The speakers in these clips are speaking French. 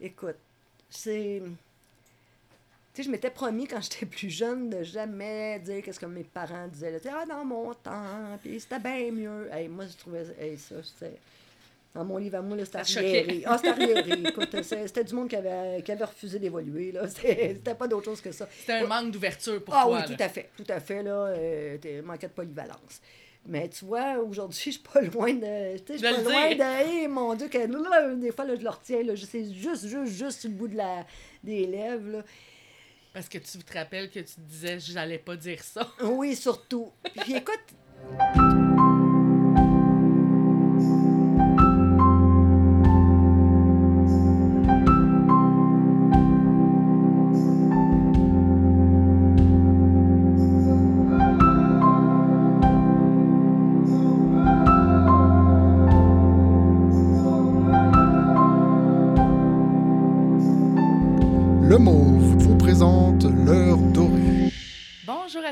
écoute, c'est. Tu sais, je m'étais promis quand j'étais plus jeune de jamais dire qu'est-ce que mes parents disaient. Là, ah, dans mon temps, puis c'était bien mieux. Hey, moi, je trouvais hey, ça, c'était. Dans mon livre à moi, c'était arriéré. Ah, c'était arriéré. Écoute, c'était du monde qui avait, qui avait refusé d'évoluer. C'était pas d'autre chose que ça. C'était un manque d'ouverture pour Ah toi. oui, là. tout à fait, tout à fait, là, euh, manquait de polyvalence. Mais tu vois, aujourd'hui, je suis pas loin de. Tu sais, je suis pas loin dire. de. Hé, mon Dieu, que, là, des fois, là, je le retiens, là, sais juste, juste, juste sur le bout de la, des lèvres, là. Parce que tu te rappelles que tu disais, j'allais pas dire ça. Oui, surtout. Puis écoute.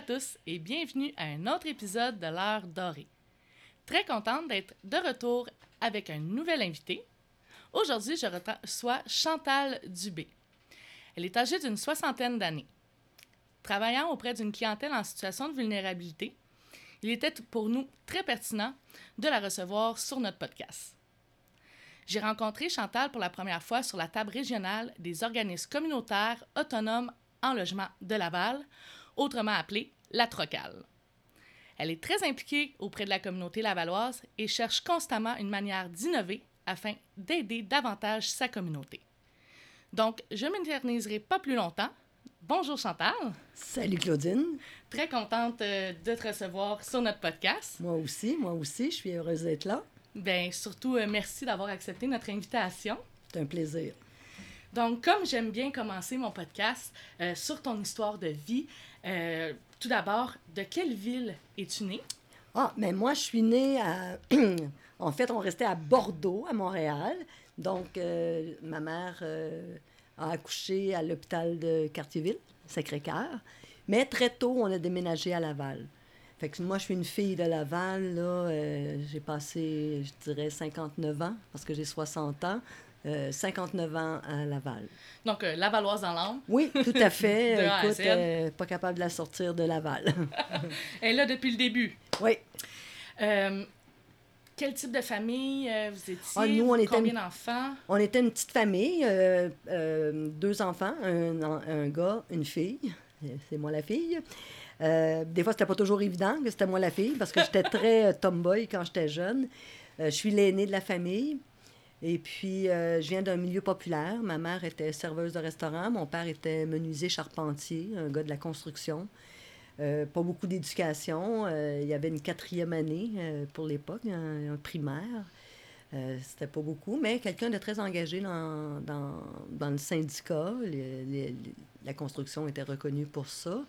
Tous et bienvenue à un autre épisode de l'heure dorée. Très contente d'être de retour avec un nouvel invité. Aujourd'hui, je reçois Chantal Dubé. Elle est âgée d'une soixantaine d'années. Travaillant auprès d'une clientèle en situation de vulnérabilité, il était pour nous très pertinent de la recevoir sur notre podcast. J'ai rencontré Chantal pour la première fois sur la table régionale des organismes communautaires autonomes en logement de Laval, autrement appelée la Trocale. Elle est très impliquée auprès de la communauté lavalloise et cherche constamment une manière d'innover afin d'aider davantage sa communauté. Donc, je ne m'éterniserai pas plus longtemps. Bonjour Chantal, Salut Claudine. très contente euh, de te recevoir sur notre podcast. Moi aussi, moi aussi, je suis heureuse d'être là. Ben, surtout, euh, merci d'avoir accepté notre invitation. C'est un plaisir. Donc, comme j'aime bien commencer mon podcast euh, sur ton histoire de vie, euh, tout d'abord, de quelle ville es-tu née? Ah, mais moi, je suis née à. en fait, on restait à Bordeaux, à Montréal. Donc, euh, ma mère euh, a accouché à l'hôpital de Cartierville, Sacré-Cœur. Mais très tôt, on a déménagé à Laval. Fait que moi, je suis une fille de Laval. J'ai passé, je dirais, 59 ans, parce que j'ai 60 ans. Euh, 59 ans à Laval. Donc, euh, Lavalloise dans l'âme. Oui, tout à fait. De Écoute, euh, pas capable de la sortir de Laval. Elle est là depuis le début. oui. Euh, quel type de famille euh, vous étiez? Ah, nous, on était Combien d'enfants? On était une petite famille, euh, euh, deux enfants, un, gars, une fille. Euh, C'est moi la fille. Euh, des fois, c'était pas toujours évident que c'était moi la fille parce que j'étais très euh, tomboy quand j'étais jeune. Euh, je suis l'aînée de la famille. Et puis, euh, je viens d'un milieu populaire. Ma mère était serveuse de restaurant. Mon père était menuisier charpentier, un gars de la construction. Euh, pas beaucoup d'éducation. Euh, il y avait une quatrième année pour l'époque, un, un primaire. C'était pas beaucoup, mais quelqu'un de très engagé dans, le syndicat. La construction était reconnue pour ça.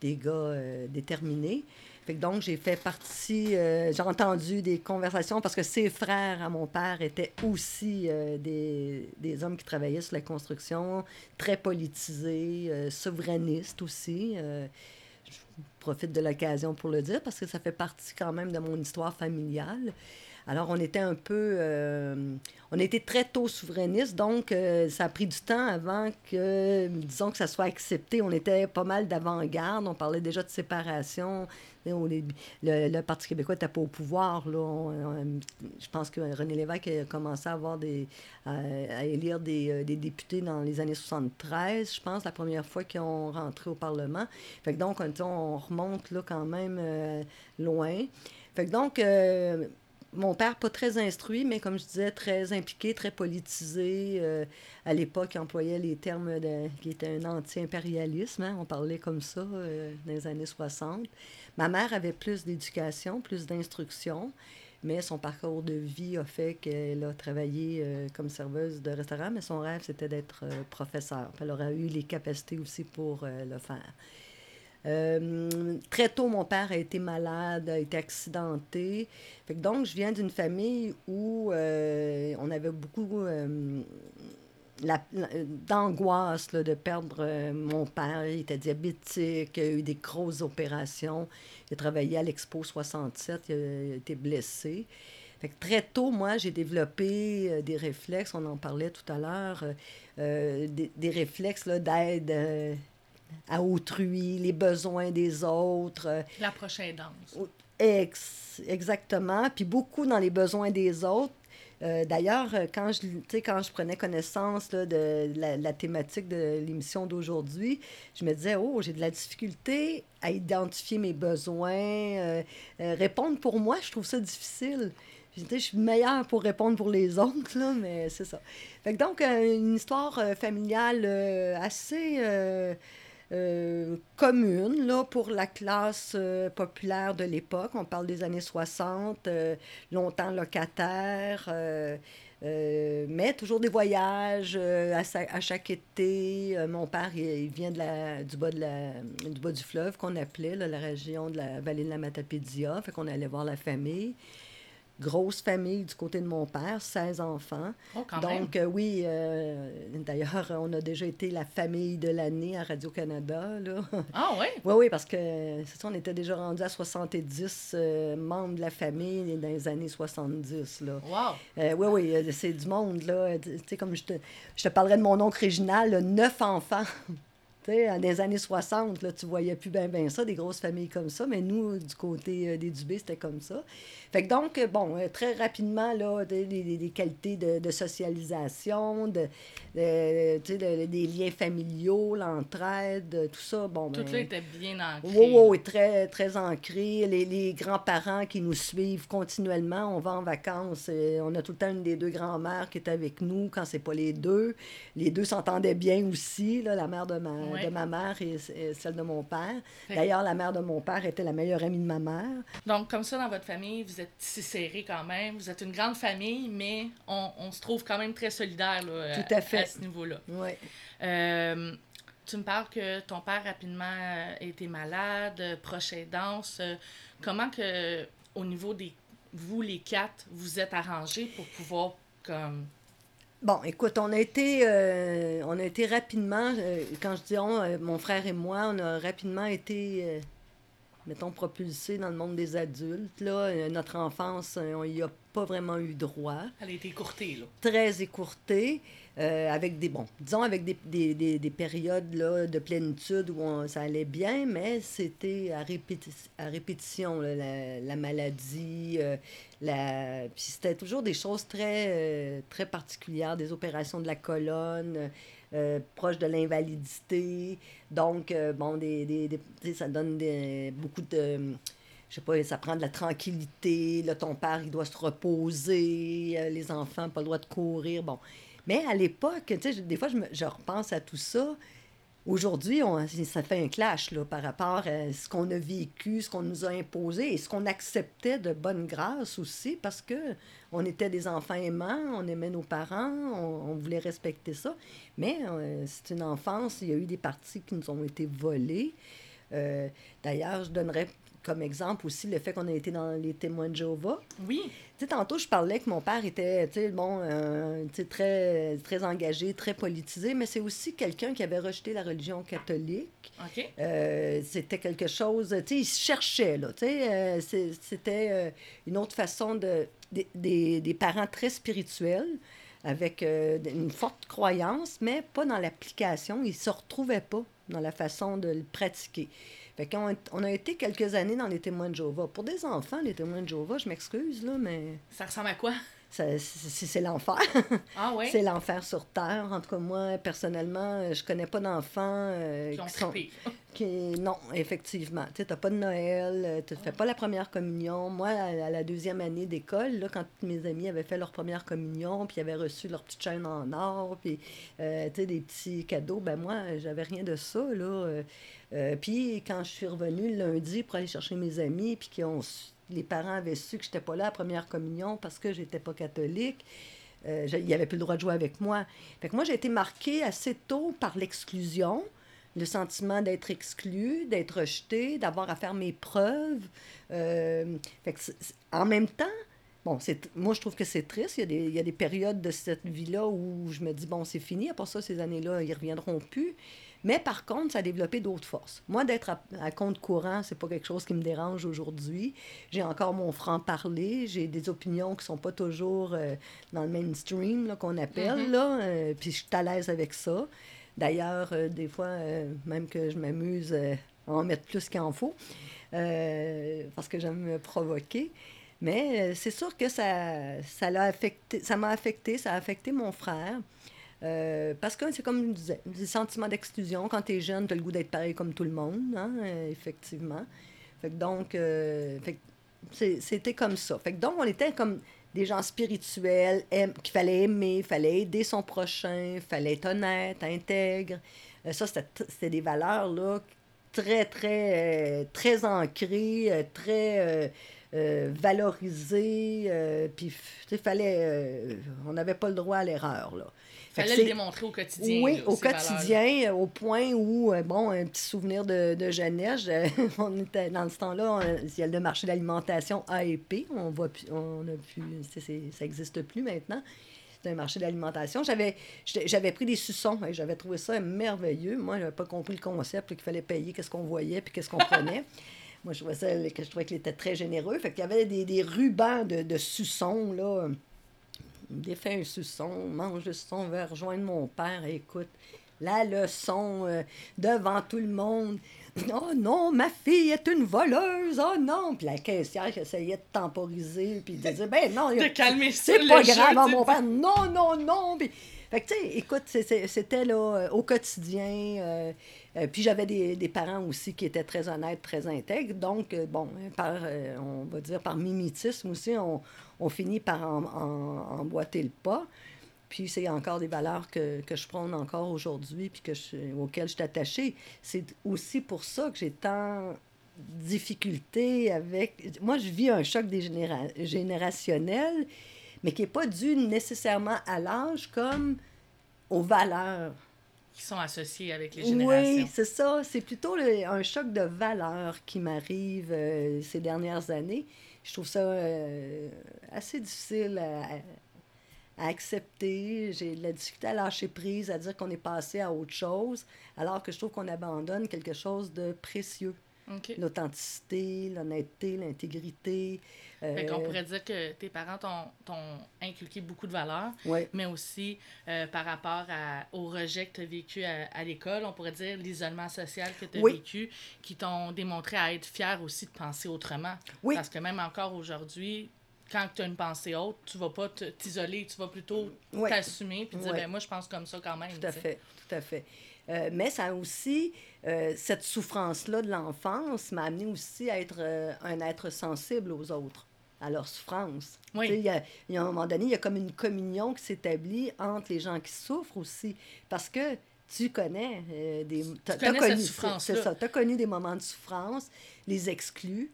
Des gars déterminés. Donc, j'ai fait partie, euh, j'ai entendu des conversations parce que ses frères à mon père étaient aussi euh, des, des hommes qui travaillaient sur la construction, très politisés, euh, souverainistes aussi. Je profite de l'occasion pour le dire parce que ça fait partie quand même de mon histoire familiale. Alors, on était un peu. euh, on était très tôt souverainiste, donc euh, ça a pris du temps avant que, disons, que ça soit accepté. On était pas mal d'avant-garde. On parlait déjà de séparation. Le, le Parti québécois n'était pas au pouvoir. Là. Je pense que René Lévesque a commencé à, avoir des, à, élire des, euh, des députés dans les années 73, je pense, la première fois qu'ils ont rentré au Parlement. Fait donc, on, on remonte là, quand même loin. Fait donc, mon père, pas très instruit, mais comme je disais, très impliqué, très politisé. Euh, à l'époque, il employait les termes qui étaient un anti-impérialisme. hein, on parlait comme ça euh, dans les années 60. Ma mère avait plus d'éducation, plus d'instruction, mais son parcours de vie a fait qu'elle a travaillé euh, comme serveuse de restaurant, mais son rêve, c'était d'être professeur. Elle aurait eu les capacités aussi pour le faire. Euh, très tôt, mon père a été malade, a été accidenté. Donc, je viens d'une famille où euh, on avait beaucoup euh, d'angoisse de perdre mon père. Il était diabétique, il a eu des grosses opérations. Il a travaillé à l'Expo 67, il a, été blessé. Très tôt, moi, j'ai développé des réflexes, on en parlait tout à l'heure, des, réflexes d'aide à autrui, les besoins des autres. euh, La prochaine danse. Ex- exactement. Puis beaucoup dans les besoins des autres. Euh, D'ailleurs, euh, quand je, quand je prenais connaissance là, de la, la thématique de l'émission d'aujourd'hui, je me disais, oh, j'ai de la difficulté à identifier mes besoins. euh, euh, répondre pour moi, je trouve ça difficile. Je suis meilleure pour répondre pour les autres, là, mais c'est ça. Fait que donc, une histoire familiale assez euh, commune là, pour la classe euh, populaire de l'époque. On parle des années 60, euh, longtemps locataire, mais toujours des voyages à, chaque été. Mon père, il, vient de la, du, bas du fleuve, qu'on appelait la région de la vallée de la Matapédia. Fait qu'on allait voir la famille. Grosse famille du côté de mon père, 16 enfants. Oh, quand Donc, euh, oui, euh, d'ailleurs, on a déjà été la famille de l'année à Radio-Canada. Ah oui? oui, oui, parce que c'est ça, on était déjà rendu à 70 euh, membres de la famille dans les années 70. Là. Wow. Oui, oui, c'est du monde, là. Tu sais, comme je te, je te parlerais de mon oncle Réginal, là, neuf enfants. Tu sais, dans les années 60, là, tu voyais plus bien ben ça, des grosses familles comme ça, mais nous, du côté euh, des Dubé, c'était comme ça. Fait que donc, euh, bon, euh, très rapidement, là, des, des- des- des qualités de, de socialisation, de, de- de- des liens familiaux, l'entraide, tout ça, bon, Tout ben, là était bien ancré. oui, très, très ancré. Les, les grands-parents qui nous suivent continuellement, on va en vacances. on a tout le temps une des deux grands-mères qui est avec nous quand c'est pas les deux. Les deux s'entendaient bien aussi, là, la mère de ma, Ouais. De ma mère et, et celle de mon père. D'ailleurs, la mère de mon père était la meilleure amie de ma mère. Donc, comme ça, dans votre famille, vous êtes si serrés quand même. Vous êtes une grande famille, mais on, on se trouve quand même très solidaires là, Tout à fait. à ce niveau-là. Ouais. Euh, tu me parles que ton père rapidement euh, a été malade, euh, proche aidance. Euh, comment que, au niveau des... Vous, les quatre, vous êtes arrangés pour pouvoir, comme... Bon, écoute, on a été, euh, on a été rapidement, euh, quand je dis on, euh, mon frère et moi, on a rapidement été, mettons, propulsés dans le monde des adultes. Là. Notre enfance, on y a pas vraiment eu droit. Elle a été écourtée, là. Très écourté, euh, avec des, bon, disons, avec des, des, des, des périodes là, de plénitude où on- ça allait bien, mais c'était à, répéti- à répétition, la, la maladie, euh. Puis c'était toujours des choses très, euh, très particulières, des opérations de la colonne, proches de l'invalidité. Donc, bon, des, ça donne beaucoup de... Je sais pas, ça prend de la tranquillité. Là, ton père, il doit se reposer. les enfants pas le droit de courir. Bon. Mais à l'époque, tu sais, des fois, je, repense à tout ça. Aujourd'hui, ça fait un clash là, par rapport à ce qu'on a vécu, ce qu'on nous a imposé et ce qu'on acceptait de bonne grâce aussi, parce que on était des enfants aimants, on aimait nos parents, on, on voulait respecter ça. Mais euh, c'est une enfance, il y a eu des parties qui nous ont été volées. Euh, D'ailleurs, je donnerais comme exemple aussi le fait qu'on a été dans les témoins de Jéhovah. Oui, Tu sais, tantôt, je parlais que mon père était, tu sais, bon, euh, tu sais, très, très engagé, très politisé, mais c'est aussi quelqu'un qui avait rejeté la religion catholique. OK. Euh, c'était quelque chose, tu sais, il se cherchait, là, tu sais, euh, c'était une autre façon de... Des, des, des parents très spirituels, avec une forte croyance, mais pas dans l'application. Ils se retrouvaient pas dans la façon de le pratiquer. Fait qu'on on a été quelques années dans les témoins de Jéhovah. Pour des enfants, les témoins de Jéhovah, je m'excuse, là, mais Ça ressemble à quoi? C'est l'enfer. Ah oui? C'est l'enfer sur Terre. En tout cas, moi, personnellement, je connais pas d'enfants euh, Qui ont qui sont... qui- Non, effectivement. Tu n'as pas de Noël, euh, tu ne fais pas la première communion. Moi, à, à la deuxième année d'école, là, quand mes amis avaient fait leur première communion, puis avaient reçu leur petite chaîne en or, puis euh, des petits cadeaux, ben moi, j'avais rien de ça, là. Euh, euh, puis quand je suis revenue le lundi pour aller chercher mes amis, puis qui ont su- les parents avaient su que j'étais pas là à la première communion parce que j'étais pas catholique, euh, je- il n'y avait plus le droit de jouer avec moi. Fait que moi, j'ai été marquée assez tôt par l'exclusion, le sentiment d'être exclu, d'être rejeté, d'avoir à faire mes preuves. Euh, fait que en même temps, bon, moi, je trouve que c'est triste. Il y, a des, il y a des périodes de cette vie-là où je me dis, bon, c'est fini. Après ça, ces années-là, ils reviendront plus. Mais par contre, ça a développé d'autres forces. Moi, d'être à, compte courant, c'est pas quelque chose qui me dérange aujourd'hui. J'ai encore mon franc-parler. J'ai des opinions qui sont pas toujours euh, dans le mainstream, qu'on appelle, là. Euh, puis je suis à l'aise avec ça. D'ailleurs, euh, des fois, même que je m'amuse à en mettre plus qu'il en faut, parce que j'aime me provoquer. Mais c'est sûr que ça, ça l'a affecté, ça m'a affecté, ça a affecté mon frère. Euh, parce que c'est comme disais, des sentiments d'exclusion. Quand tu es jeune, tu as le goût d'être pareil comme tout le monde, hein, euh, effectivement. Donc, euh, c'était comme ça. Donc, on était comme des gens spirituels, qu'il fallait aimer, fallait aider son prochain, fallait être honnête, intègre. ça, c'était des valeurs, là, très, très, très ancrées, très valorisées. Puis, il fallait... on n'avait pas le droit à l'erreur, là fallait le démontrer au quotidien. Oui, au quotidien, au point où, euh, bon, un petit souvenir de, de jeunesse, on était dans ce temps-là, il y a le marché d'alimentation AEP, on voit on a pu, ça n'existe plus maintenant. C'est un marché d'alimentation. J'avais, j'avais pris des suçons et j'avais trouvé ça merveilleux. Moi, je n'avais pas compris le concept, qu'il fallait payer qu'est-ce qu'on voyait puis qu'est-ce qu'on prenait. Moi, je trouvais, ça, que je trouvais qu'il était très généreux. Fait qu'il y avait des, des rubans de, de suçons, là défait un suçon, mange le suçon, va rejoindre mon père. Écoute, la leçon euh, devant tout le monde. Oh non, ma fille est une voleuse, oh non! Puis la caissière essayait de temporiser, puis de dire, ben non, de calmer c'est pas grave, hein, mon père, non, non, non! Puis, fait que, tu sais, écoute, c'était là, au quotidien. Euh, puis j'avais des, parents aussi qui étaient très honnêtes, très intègres. Donc, bon, par, on va dire par mimétisme aussi, on, finit par emboîter le pas. Puis c'est encore des valeurs que, je prône encore aujourd'hui, puis que auxquelles je suis attachée. C'est aussi pour ça que j'ai tant de difficultés avec... Moi, je vis un choc générationnel, mais qui n'est pas dû nécessairement à l'âge comme aux valeurs. Qui sont associées avec les générations. Oui, c'est ça. C'est plutôt un choc de valeurs qui m'arrive euh, ces dernières années je trouve ça euh, assez difficile à, accepter. J'ai de la difficulté à lâcher prise, à dire qu'on est passé à autre chose, alors que je trouve qu'on abandonne quelque chose de précieux. L'authenticité, l'honnêteté, l'intégrité. Euh... On pourrait dire que tes parents t'ont inculqué beaucoup de valeurs, mais aussi euh, par rapport à, au rejet que tu as vécu à, l'école, on pourrait dire l'isolement social que tu as vécu, qui t'ont démontré à être fier aussi de penser autrement. Parce que même encore aujourd'hui, quand tu as une pensée haute, tu vas pas t'isoler, tu vas plutôt t'assumer puis dire ben, moi je pense comme ça quand même. Tout à fait, tout à fait. Euh, mais ça a aussi, euh, cette souffrance-là de l'enfance m'a amené aussi à être euh, un être sensible aux autres, à leur souffrance. Oui. Il y, a, y a un moment donné, il y a comme une communion qui s'établit entre les gens qui souffrent aussi, parce que tu connais des... Tu connais connu, cette souffrance C'est ça, tu as connu des moments de souffrance, les exclus,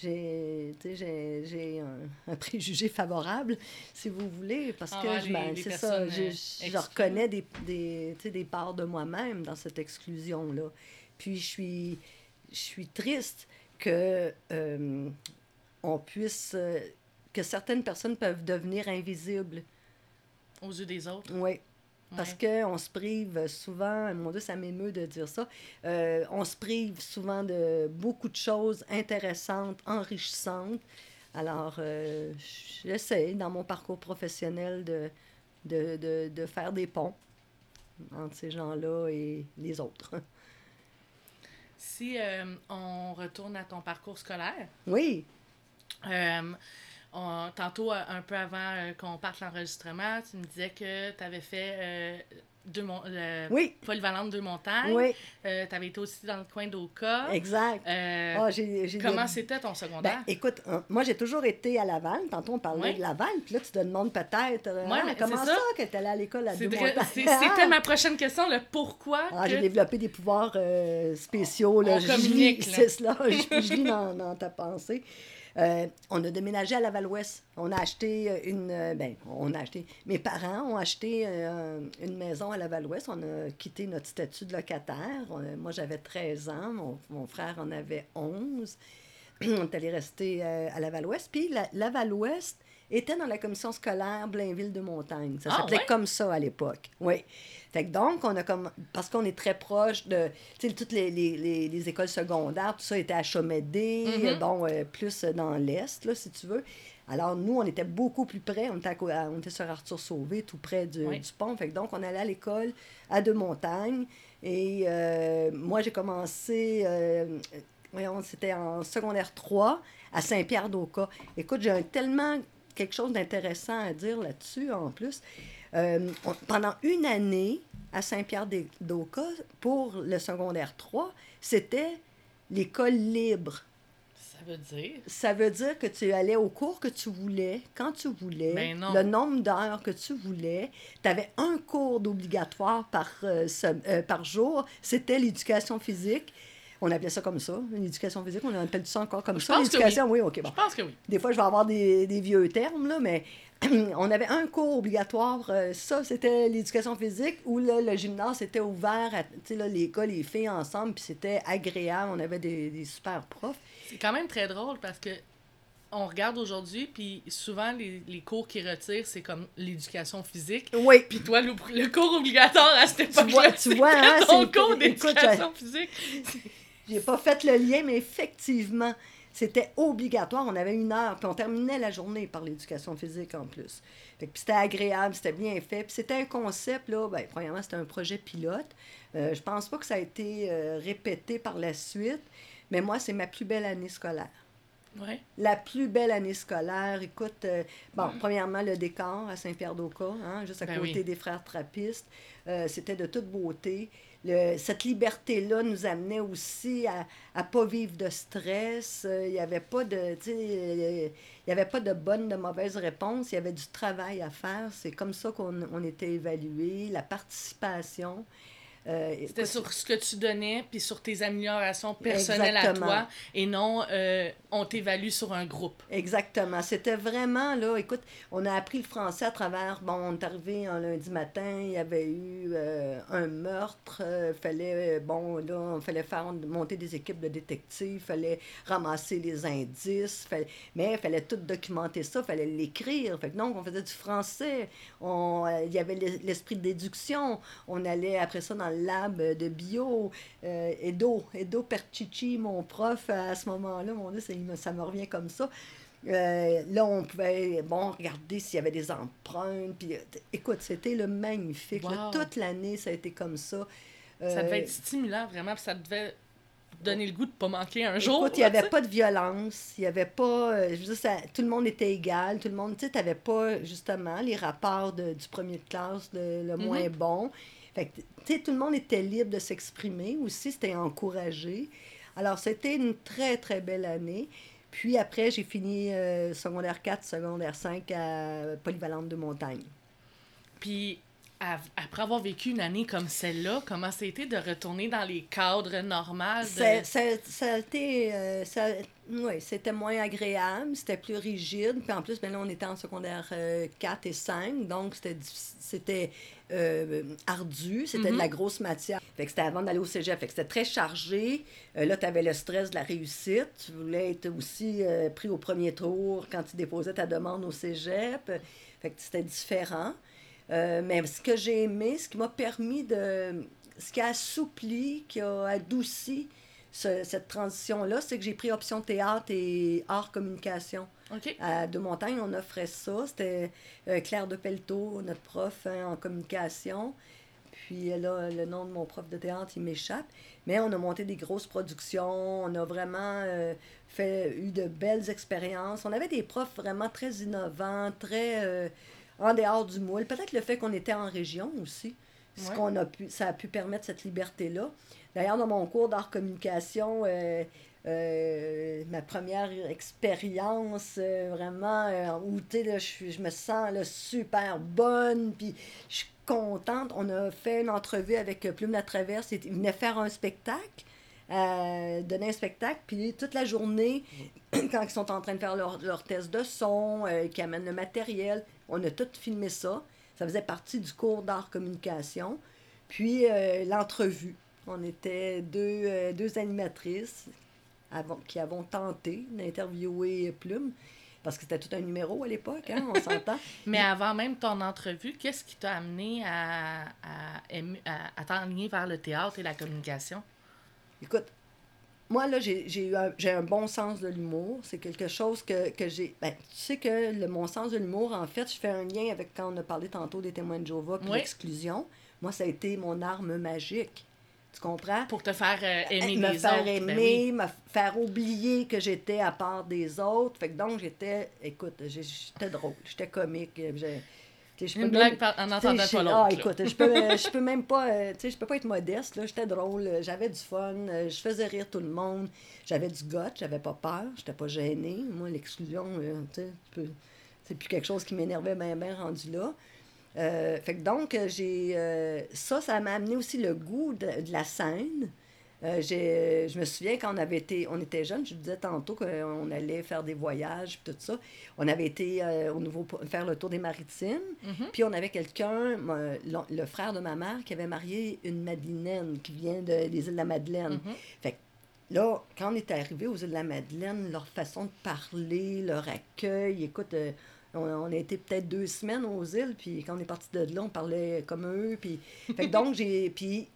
j'ai, un, un, préjugé favorable, si vous voulez, parce ah que ben, c'est ça, je, je, reconnais des, des, des parts de moi-même dans cette exclusion-là. Puis je suis, je suis triste que euh, on puisse, euh, que certaines personnes peuvent devenir invisibles. Aux yeux des autres. Oui. Parce qu'on se prive souvent, mon Dieu, ça m'émeut de dire ça, euh, on se prive souvent de beaucoup de choses intéressantes, enrichissantes. Alors, euh, j'essaie dans mon parcours professionnel de, de, de, de, faire des ponts entre ces gens-là et les autres. Si euh, on retourne à ton parcours scolaire. Oui. Euh, tantôt, euh, un peu avant euh, qu'on parte l'enregistrement, tu me disais que tu avais fait euh, deux mon oui. polyvalente deux montagnes. Oui. tu avais été aussi dans le coin d'Oka. Exact. Ah, comment c'était ton secondaire? Ben, écoute, moi, j'ai toujours été à Laval. Tantôt, on parlait de Laval. Puis là, tu te demandes peut-être ah, comment ça, que tu allé à l'école à deux montagnes? C'était ma prochaine question, le pourquoi. Ah, J'ai développé des pouvoirs spéciaux. Là, on je communique. C'est cela. je, je lis dans, dans ta pensée. Euh, on a déménagé à Laval-Ouest. On a acheté euh, une. Euh, ben, on a acheté. Mes parents ont acheté une maison à Laval-Ouest. On a quitté notre statut de locataire. moi, j'avais 13 ans. Mon, frère en avait 11. on est allé rester à Laval-Ouest. Puis Laval-Ouest était dans la commission scolaire Blainville de Montagne. Ça Ah, s'appelait ouais? comme ça à l'époque. Oui. Fait que donc, on a comme. Parce qu'on est très proche de. Tu sais, toutes les, les, les, les écoles secondaires, tout ça était à Chomédé, Mhm. euh, bon, euh, plus dans l'Est, là, si tu veux. Alors, nous, on était beaucoup plus près. On était, à on était sur Arthur Sauvé, tout près du, Oui. du pont. Fait que donc, on allait à l'école à Deux-Montagnes. Et euh, moi, j'ai commencé. euh, voyons, c'était en secondaire 3 à Saint-Pierre-d'Oca. Écoute, j'ai un- tellement quelque chose d'intéressant à dire là-dessus, en plus. Euh, on- pendant une année, à Saint-Pierre-d'Oca, pour le secondaire 3, c'était l'école libre. Ça veut dire? Ça veut dire que tu allais au cours que tu voulais, quand tu voulais, Ben le nombre d'heures que tu voulais. Tu avais un cours d'obligatoire par, euh, euh, par jour, c'était l'éducation physique. On appelait ça comme ça, l'éducation physique. On appelle ça encore comme Je ça. L'éducation, oui. OK, bon. Je pense que oui. Des fois, je vais avoir des, des vieux termes, là, mais on avait un cours obligatoire. euh, ça, c'était l'éducation physique, où là, le gymnase était ouvert à tu là, les gars, les filles ensemble, puis c'était agréable. On avait des, des super profs. C'est quand même très drôle parce que on regarde aujourd'hui, puis souvent les, les cours qu'ils retirent, c'est comme l'éducation physique. Oui, Puis toi, le, le cours obligatoire à cette époque-là, vois- tu c'était vois, hein, ton cours d'éducation physique. J'ai pas fait le lien, mais effectivement, c'était obligatoire. On avait une heure, puis on terminait la journée par l'éducation physique en plus. Fait c'était agréable, c'était bien fait. Puis c'était un concept, là, ben, premièrement, c'était un projet pilote. Euh, je pense pas que ça a été euh, répété par la suite, mais moi, c'est ma plus belle année scolaire. Ouais. La plus belle année scolaire, écoute, euh, bon, premièrement, le décor à Saint-Pierre-d'Oca, hein, juste à Ben côté oui. des frères trappistes, euh, c'était de toute beauté. Cette liberté-là nous amenait aussi à ne pas vivre de stress. Il n'y avait pas de, il y avait pas de bonne, de mauvaise réponse. Il y avait du travail à faire. C'est comme ça qu'on on était évalué. La participation. Euh, C'était sur ce que tu donnais, puis sur tes améliorations personnelles Exactement. à toi, et non euh, on t'évalue sur un groupe. Exactement. C'était vraiment, là, écoute, on a appris le français à travers, bon, on est arrivé un lundi matin, il y avait eu euh, un meurtre, fallait, bon, là, il fallait faire monter des équipes de détectives, fallait ramasser les indices, fallait, mais il fallait tout documenter ça, fallait l'écrire. Fait que donc, on faisait du français, on, il y avait l'es- l'esprit de déduction, on allait après ça dans lab de bio, euh, Edo, Edo Perchichi, mon prof à ce moment-là, mon Dieu, ça, me- ça me revient comme ça. Euh, là, on pouvait, bon, regarder s'il y avait des empreintes. Puis, euh, écoute, c'était le magnifique. là. Toute l'année, ça a été comme ça. Ça devait être stimulant, vraiment, puis ça devait donner le goût de pas manquer un jour. Écoute, il n'y avait pas de violence, il n'y avait pas. je veux dire, ça- tout le monde était égal, tout le monde. Tu sais, tu n'avais pas, justement, les rapports de- du premier de classe, le, le moins bon. Tout le monde était libre de s'exprimer aussi, c'était encouragé. Alors, c'était une très, très belle année. Puis après, j'ai fini euh, secondaire 4, secondaire 5 à Polyvalente de Montagne. Puis, après avoir vécu une année comme celle-là, comment ça a été de retourner dans les cadres normaux? de- Ça, a été. euh, ouais, c'était moins agréable, c'était plus rigide. Puis en plus, ben là, on était en secondaire euh, 4 et 5, donc c'était euh, ardu, c'était de la grosse matière. Fait que c'était avant d'aller au cégep, fait que c'était très chargé. Euh, là, tu avais le stress de la réussite. Tu voulais être aussi euh, pris au premier tour quand tu déposais ta demande au cégep. Fait que c'était différent. Euh, mais ce que j'ai aimé, ce qui m'a permis de. Ce qui a assoupli, qui a adouci ce- cette transition-là, c'est que j'ai pris option théâtre et art communication. OK. À De Montagne, on offrait ça. C'était euh, Claire de Pelletot, notre prof hein, en communication. Puis euh, là, le nom de mon prof de théâtre, il m'échappe. Mais on a monté des grosses productions. On a vraiment euh, fait, eu de belles expériences. On avait des profs vraiment très innovants, très en dehors du moule. Peut-être le fait qu'on était en région aussi. Ce Ouais. qu'on a pu, ça a pu permettre cette liberté-là. D'ailleurs, dans mon cours d'art communication, euh, euh, ma première expérience euh, vraiment euh, où là, je, me sens là, super bonne, puis je suis contente. On a fait une entrevue avec Plume la Traverse. Ils venaient faire un spectacle, euh, donner un spectacle, puis toute la journée, quand ils sont en train de faire leur, leur test de son, euh, qui amènent le matériel, on a tout filmé ça. Ça faisait partie du cours d'art communication. Puis euh, l'entrevue. On était deux, euh, deux animatrices qui avons tenté d'interviewer Plume. parce que c'était tout un numéro à l'époque, hein, on s'entend. Mais avant même ton entrevue, qu'est-ce qui t'a amené à, à, à, à t'enligner vers le théâtre et la communication? Écoute, moi, là, j'ai eu un, un bon sens de l'humour. C'est quelque chose que, que j'ai... Ben, tu sais que le, mon sens de l'humour, en fait, je fais un lien avec quand on a parlé tantôt des témoins de Jéhovah puis Oui. l'exclusion. Moi, ça a été mon arme magique. Tu comprends? Pour te faire euh, aimer me les faire autres. ben aimer, oui. me faire oublier que j'étais à part des autres. Fait que donc, j'étais... Écoute, j'étais drôle, j'étais comique. Je Une même- blague par- en entendant pas Ah, l'autre. là. écoute, je peux, euh, je peux même pas, euh, tu sais, je peux pas être modeste, là. J'étais drôle, euh, j'avais du fun, je faisais rire tout le monde, j'avais du goût, j'avais pas peur, j'étais pas gênée. Moi, l'exclusion, tu sais, c'est plus quelque chose qui m'énervait bien, bien rendu là. Euh, fait que donc, j'ai. euh, ça, ça m'a amené aussi le goût de, de la scène. Euh, j'ai- je me souviens quand on avait été, on était jeunes, je vous disais tantôt qu'on allait faire des voyages, puis tout ça. On avait été euh, au nouveau faire le tour des maritimes, Mhm. puis on avait quelqu'un, le, le frère de ma mère, qui avait marié une Madeleine qui vient de- des îles de la Madeleine. Mhm. Fait que là, quand on est arrivé aux îles de la Madeleine, leur façon de parler, leur accueil, écoute, euh, on, on a été peut-être deux semaines aux îles, puis quand on est parti de là, on parlait comme eux, puis... Fait que donc, j'ai... Puis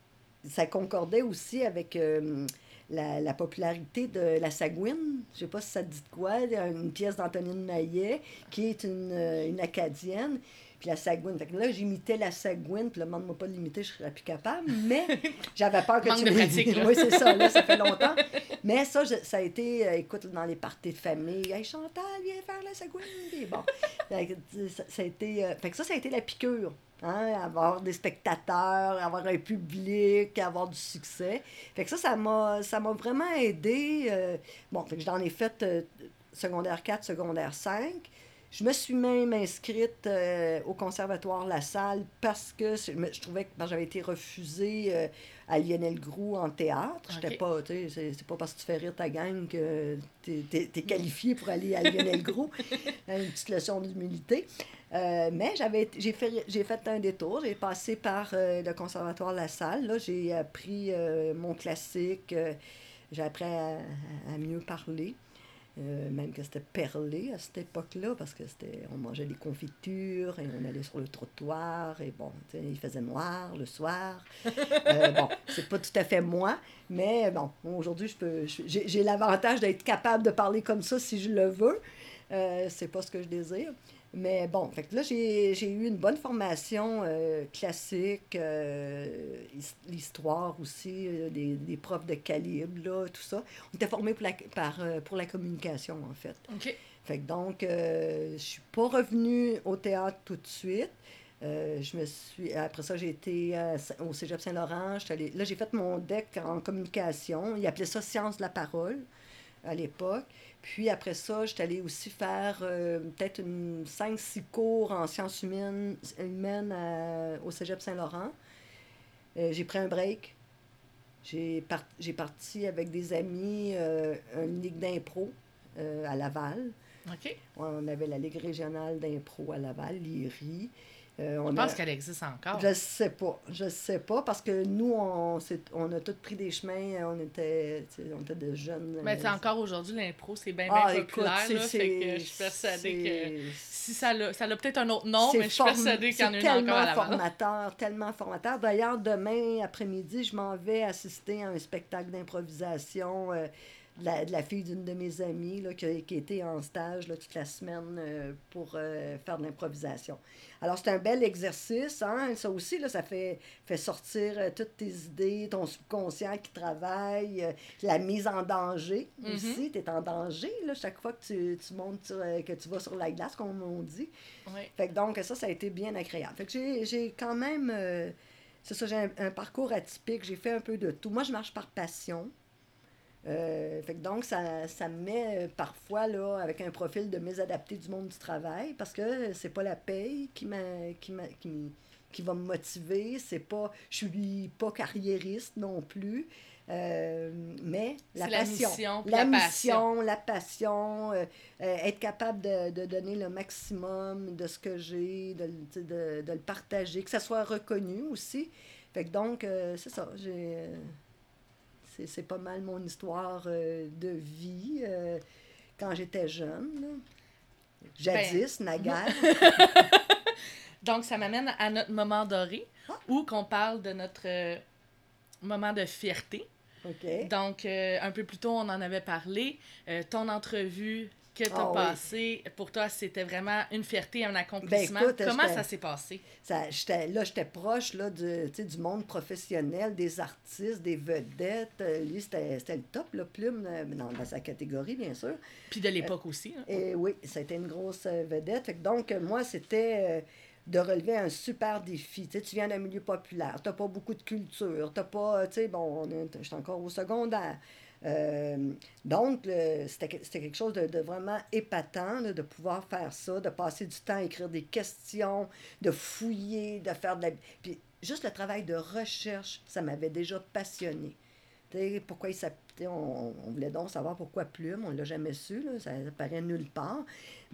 ça concordait aussi avec euh, la, la popularité de la Sagouine. Je sais pas si ça te dit de quoi, une pièce d'Antonine Maillet, qui est une, euh, une Acadienne. Puis la Sagouine. Fait que là, j'imitais la Sagouine, puis là, demande-moi pas de l'imiter, je serais plus capable. Mais j'avais peur que Manque tu de me- pratique, là. oui, c'est ça, là, ça fait longtemps. Mais ça, je- ça a été, euh, écoute, dans les parties de famille. Hey, Chantal, viens faire la Sagouine. Bon. Ça, ça a été. euh, fait que ça, ça a été la piqûre. Hein, avoir des spectateurs, avoir un public, avoir du succès. Fait que ça, ça m'a, ça m'a vraiment aidé. euh, bon, fait que j'en ai fait euh, secondaire 4, secondaire 5. Je me suis même inscrite euh, au Conservatoire La Salle parce que je, trouvais que j'avais été refusée à Lionel Groux en théâtre. J'étais Ok. pas, tu sais, c'est, c'est pas parce que tu fais rire ta gang que t'es, t'es- t'es qualifié pour aller à Lionel Groux. Une petite leçon d'humilité. Euh, mais j'avais, j'ai, fait, j'ai fait un détour. J'ai passé par euh, le Conservatoire La Salle. Là, j'ai appris euh, mon classique. j'ai appris à, à mieux parler. Même que c'était perlé à cette époque-là, parce que c'était on mangeait des confitures et on allait sur le trottoir, et bon, il faisait noir le soir. Bon, c'est pas tout à fait moi, mais bon, aujourd'hui, je peux, j'ai, j'ai l'avantage d'être capable de parler comme ça si je le veux. C'est pas ce que je désire. Mais bon, fait que là, j'ai, eu une bonne formation euh, classique, euh, his- l'histoire aussi, euh, des, des profs de calibre, là, tout ça. On était formés pour la, par, pour la communication, en fait. OK. Fait que donc, je suis pas revenue au théâtre tout de suite. Je me suis... Après ça, j'ai été à au Cégep Saint-Laurent. Là, j'ai fait mon deck en communication. Ils appelaient ça Sciences de la parole à l'époque. Puis après ça, j'étais allée aussi faire euh, peut-être une 5-6 cours en sciences humaines, humaines à- au Cégep Saint-Laurent. Euh, j'ai pris un break. J'ai par- j'ai parti avec des amis euh, une ligue d'impro euh, à Laval. OK. On avait la Ligue régionale d'impro à Laval, l'IRI. Euh, Je on pense a- qu'elle existe encore. Je sais pas. Je sais pas parce que nous, on, on a tous pris des chemins. On était, on était de jeunes. Mais euh, tu sais, encore aujourd'hui, l'impro, c'est bien, bien ah, écoute, populaire. c'est- là, fait que c'est- je suis persuadée que c'est- si ça l'a, ça peut-être un autre nom, c'est mais je suis form- persuadée qu'il y en a c'est une encore tellement à Laval. formateur, tellement formateur. D'ailleurs, demain après-midi, je m'en vais assister à un spectacle d'improvisation euh, de, la, de la fille d'une de mes amies là, qui, été en stage là, toute la semaine euh, pour euh, faire de l'improvisation. Alors, c'est un bel exercice. Hein? Ça aussi, là, ça fait, fait sortir euh, toutes tes idées, ton subconscient qui travaille, la mise en danger Mhm. aussi. Tu es en danger là, chaque fois que tu, tu montes, sur, que tu vas sur la glace, comme on dit. Ouais. Fait que donc, ça, ça a été bien agréable. Fait que j'ai- j'ai quand même. c'est ça, j'ai un, un parcours atypique. J'ai fait un peu de tout. Moi, je marche par passion. Euh, fait que donc, ça, ça me met euh, parfois là, avec un profil de mésadapté du monde du travail parce que c'est pas la paye qui, m'a, qui, m'a- qui, qui va me motiver. C'est pas, je suis pas carriériste non plus. Euh, mais la C'est la passion. la, la mission, la passion, euh, être capable de, de donner le maximum de ce que j'ai, de, de, de le partager, que ça soit reconnu aussi. Fait que donc, c'est ça. J'ai, c'est, c'est pas mal mon histoire euh, de vie euh, quand j'étais jeune. là. Jadis, naguère. Donc, ça m'amène à notre moment doré, Ah. où qu'on parle de notre euh, moment de fierté. OK. Donc, un peu plus tôt, on en avait parlé. Ton entrevue que tu as Ah oui. passée, pour toi, c'était vraiment une fierté, un accomplissement. Ben, écoute, Comment ça s'est passé? Ça, j'étais, là, j'étais proche là, du, du monde professionnel, des artistes, des vedettes. Euh, Lui, c'était, c'était le top, là, Plume, euh, dans, dans sa catégorie, bien sûr. Puis de l'époque aussi. hein. Et oui, été une grosse euh, vedette. Fait que donc, euh, moi, c'était euh, de relever un super défi. Tu sais, tu viens d'un milieu populaire, tu pas beaucoup de culture, tu pas, euh, tu sais, bon, on est- j'étais encore au secondaire. Euh, donc, c'était que- c'était quelque chose de, vraiment épatant de pouvoir faire ça, de passer du temps à écrire des questions, de fouiller, de faire de la... Puis juste le travail de recherche, ça m'avait déjà passionné. Pourquoi il s'app- tu sais, on, on voulait donc savoir pourquoi Plume, on l'a jamais su, là, ça apparaît nulle part.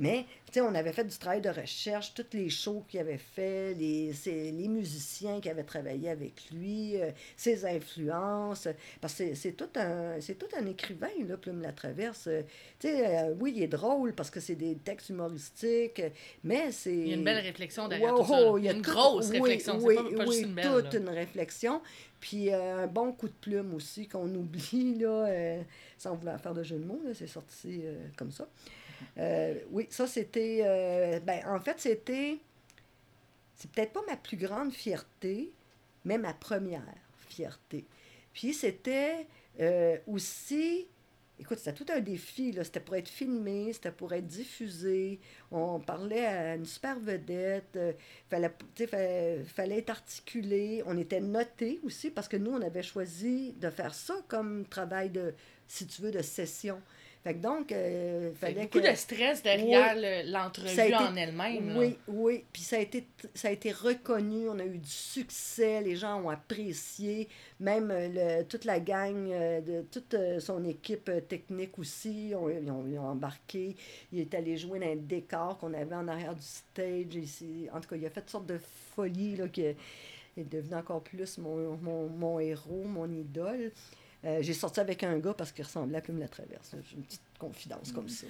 Mais on avait fait du travail de recherche, toutes les shows qu'il avait fait, les, les musiciens qui avaient travaillé avec lui, euh, ses influences. Parce que c'est- tout un c'est tout un écrivain, là, Plume la traverse. Euh, euh, oui, il est drôle parce que c'est des textes humoristiques, mais c'est. Il y a une belle réflexion derrière Wow, tout ça. là. il y a une tout- grosse oui, réflexion. Oui, pas, pas oui, juste une belle. toute là. une réflexion. Puis euh, un bon coup de plume aussi qu'on oublie, là, euh, sans vouloir faire de jeu de mots, c'est sorti euh, comme ça. Oui, ça c'était. ben, en fait, c'était. C'est peut-être pas ma plus grande fierté, mais ma première fierté. Puis c'était aussi. Écoute, c'était tout un défi. C'était pour être filmé, c'était pour être diffusé. On parlait à une super vedette. euh, fallait, fallait être articulé. On était noté aussi parce que nous, on avait choisi de faire ça comme travail de, si tu veux, de session. Fait que donc, euh, fallait beaucoup que... de stress derrière le- l'entrevue été- en elle-même. là. Oui, oui. Puis ça a, été, ça a été reconnu. On a eu du succès. Les gens ont apprécié. Même euh, le- toute la gang, euh, de toute euh, son équipe technique aussi, ont- ils, ont, ils ont embarqué. Il est allé jouer dans un décor qu'on avait en arrière du stage. Ici. En tout cas, il a fait toutes sortes de folies là, qui est devenu encore plus mon, mon, mon héros, mon idole. Euh, j'ai sorti avec un gars parce qu'il ressemblait à Plume la Traverse. Une petite confidence comme ça.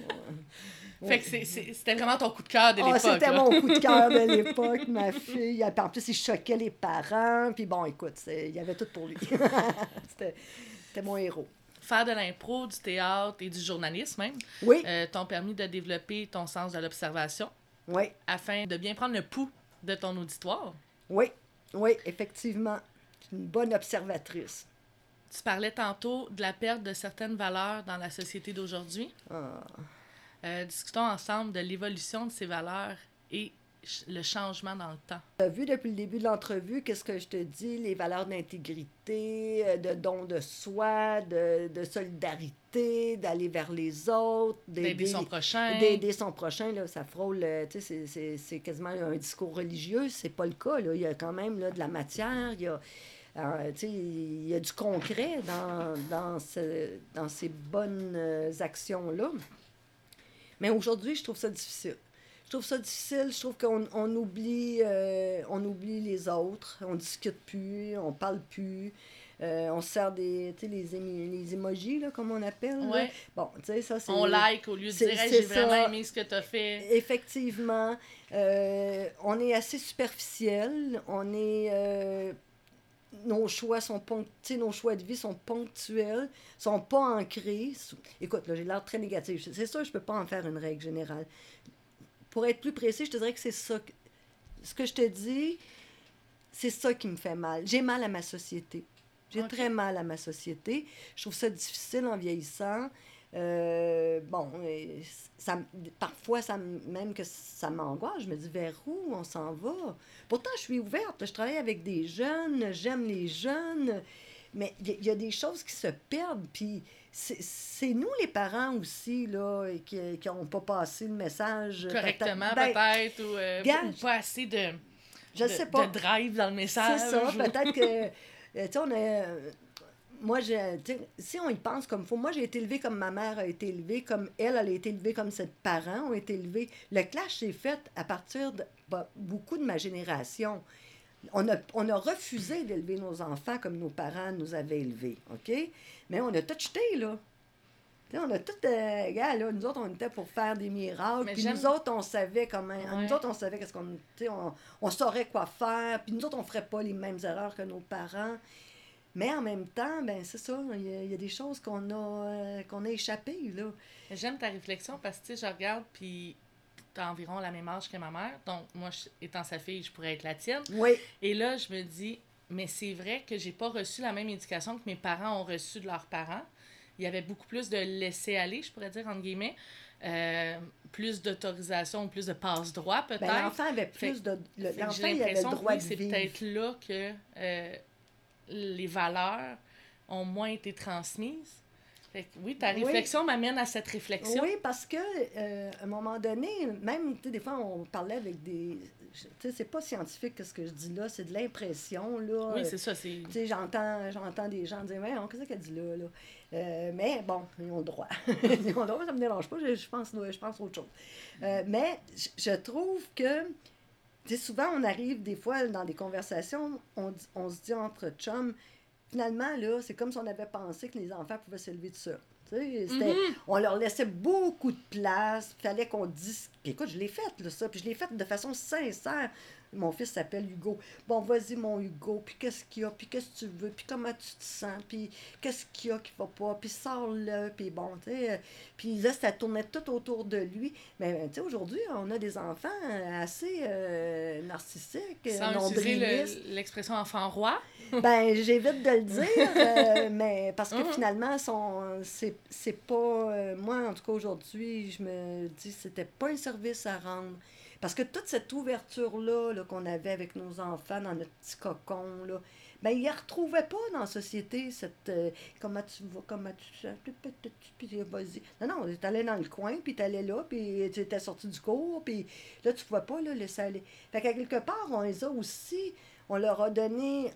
Fait que c'était vraiment ton coup de cœur de Ah, l'époque. c'était mon coup de cœur de l'époque, ma fille. En plus, il choquait les parents. Puis bon, écoute, il y avait tout pour lui. c'était mon héros. Faire de l'impro, du théâtre et du journalisme même Oui, euh, t'ont permis de développer ton sens de l'observation oui, afin de bien prendre le pouls de ton auditoire. oui, oui, effectivement. Une bonne observatrice. Tu parlais tantôt de la perte de certaines valeurs dans la société d'aujourd'hui. Ah. Euh, discutons ensemble de l'évolution de ces valeurs et ch- le changement dans le temps. Tu as vu depuis le début de l'entrevue, qu'est-ce que je te dis, les valeurs d'intégrité, euh, de don de soi, de, de solidarité, d'aller vers les autres, D'aider son prochain. D'aider son prochain, là, ça frôle, euh, tu sais, c'est- quasiment un discours religieux, c'est pas le cas, là. Il y a quand même là, de la matière, il y a, il y a du concret dans, dans, ce- dans ces bonnes euh, actions-là. Mais aujourd'hui, je trouve ça difficile. Je trouve ça difficile, je trouve qu'on on oublie, euh, on oublie les autres, on discute plus, on parle plus, euh, on se sert des, les, émi- les emojis, là, comme on appelle. là. Bon, tu sais, ça, c'est... On like au lieu de dire Hey, j'ai vraiment aimé ce que tu as fait. Effectivement, euh, on est assez superficiel, on est... nos choix sont nos choix de vie sont ponctuels, sont pas ancrés. Écoute, là, j'ai l'air très négatif. C'est sûr, je peux pas en faire une règle générale. Pour être plus précis, je te dirais que c'est ça. que- Ce que je te dis, c'est ça qui me fait mal. J'ai mal à ma société. J'ai très mal à ma société. Je trouve ça difficile en vieillissant. Euh, bon, euh, ça, parfois, ça, même que ça m'angoisse. Je me dis, vers où on s'en va? Pourtant, je suis ouverte. Je travaille avec des jeunes, j'aime les jeunes. Mais il y, a- il y a des choses qui se perdent. Puis c'est nous, les parents aussi, là, qui n'ont pas passé le message. Correctement, Ben, peut-être, ou, euh, gars, ou pas assez de, Je de, sais pas. de drive dans le message. C'est ça, peut-être que. euh, tu sais, on a. Moi, si on y pense comme faut, moi, j'ai été élevée comme ma mère a été élevée, comme elle, elle a été élevée comme ses parents ont été élevés. Le clash s'est fait à partir de bah, beaucoup de ma génération. On a, on a refusé d'élever nos enfants comme nos parents nous avaient élevés, OK? Mais on a tout jeté, là. On a tout, euh, gars, là, nous autres, on était pour faire des miracles. Puis nous autres, on savait comment. Ouais. Nous autres, on savait qu'est-ce qu'on. On, on saurait quoi faire. Puis nous autres, on ferait pas les mêmes erreurs que nos parents. Mais en même temps, ben c'est ça. Il y, a- il y a des choses qu'on a, euh, qu'on a échappées, là. J'aime ta réflexion parce que, je regarde, puis t'as environ la même âge que ma mère. Donc, moi, je- étant sa fille, je pourrais être la tienne. Oui. Et là, je me dis, mais c'est vrai que j'ai pas reçu la même éducation que mes parents ont reçu de leurs parents. Il y avait beaucoup plus de laisser aller, je pourrais dire, entre guillemets. Euh, plus d'autorisation, plus de passe-droit, peut-être. Ben, l'enfant avait plus de. le- Fait L'enfant, j'ai il avait le que droit de c'est vivre. peut-être là que euh, les valeurs ont moins été transmises. Fait que oui, ta Oui. réflexion m'amène à cette réflexion. Oui, parce que euh, à un moment donné, même, tu sais, des fois, on parlait avec des. Tu sais, c'est pas scientifique ce que je dis là, c'est de l'impression, là. Oui, c'est ça. C'est... Tu sais, j'entends, j'entends des gens dire, mais qu'est-ce qu'elle dit là, là? Euh, mais bon, ils ont le droit. ils ont le droit, ça me dérange pas, je, je pense, je pense autre chose. Euh, mais je- je trouve que, tu sais, souvent, on arrive des fois dans des conversations, on, se dit entre chums, finalement, là, c'est comme si on avait pensé que les enfants pouvaient s'élever c'était- Mhm. On leur laissait beaucoup de place, il fallait qu'on dise. Puis écoute, je l'ai fait, là, ça, puis je l'ai fait de façon sincère. Mon fils s'appelle Hugo. Bon, vas-y, mon Hugo, puis qu'est-ce qu'il y a, puis qu'est-ce que tu veux, puis comment tu te sens, puis qu'est-ce qu'il y a qui va pas, puis sors-le, puis bon, tu sais. euh, Puis là, ça tournait tout autour de lui. Mais, tu sais, aujourd'hui, on a des enfants assez euh, narcissiques, Sans nombrilistes. le- l'expression enfant roi. Ben, j'évite de le dire, euh, mais parce que Mhm. finalement, c'est, c'est pas. euh, moi, en tout cas, aujourd'hui, je me dis c'était pas un service à rendre. Parce que toute cette ouverture-là là, qu'on avait avec nos enfants dans notre petit cocon, là, ben, ils ne retrouvaient pas dans la société cette. euh, comment tu vas, comment tu puis, vas-y. Non, non, tu allais dans le coin, puis tu allais là, puis tu étais sorti du cours, puis là, tu ne pouvais pas là, laisser aller. Fait qu'à quelque part, on les a aussi. On leur a donné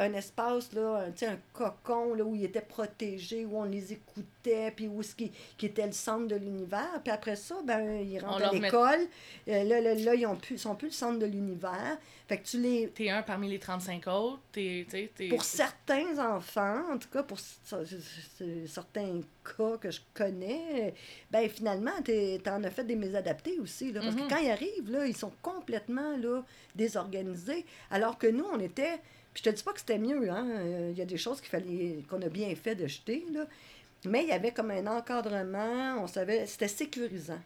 un espace, là, un, un cocon là, où ils étaient protégés, où on les écoutait, puis où ce qui, qui était le centre de l'univers. Puis après ça, ben, ils rentrent à l'école. Euh, là, là, là, ils ont plus, sont plus le centre de l'univers. Fait que tu les... T'es un parmi les 35 autres. T'es, Pour certains enfants, en tout cas pour certains cas que je connais, ben finalement, tu en as fait des mésadaptés aussi. Là, parce Mhm. que quand ils arrivent, là, ils sont complètement là, désorganisés. Alors que nous, on était. Puis je te dis pas que c'était mieux, hein. euh, Il y a des choses qu'il fallait qu'on a bien fait de jeter, là. Mais il y avait comme un encadrement, on savait, c'était sécurisant.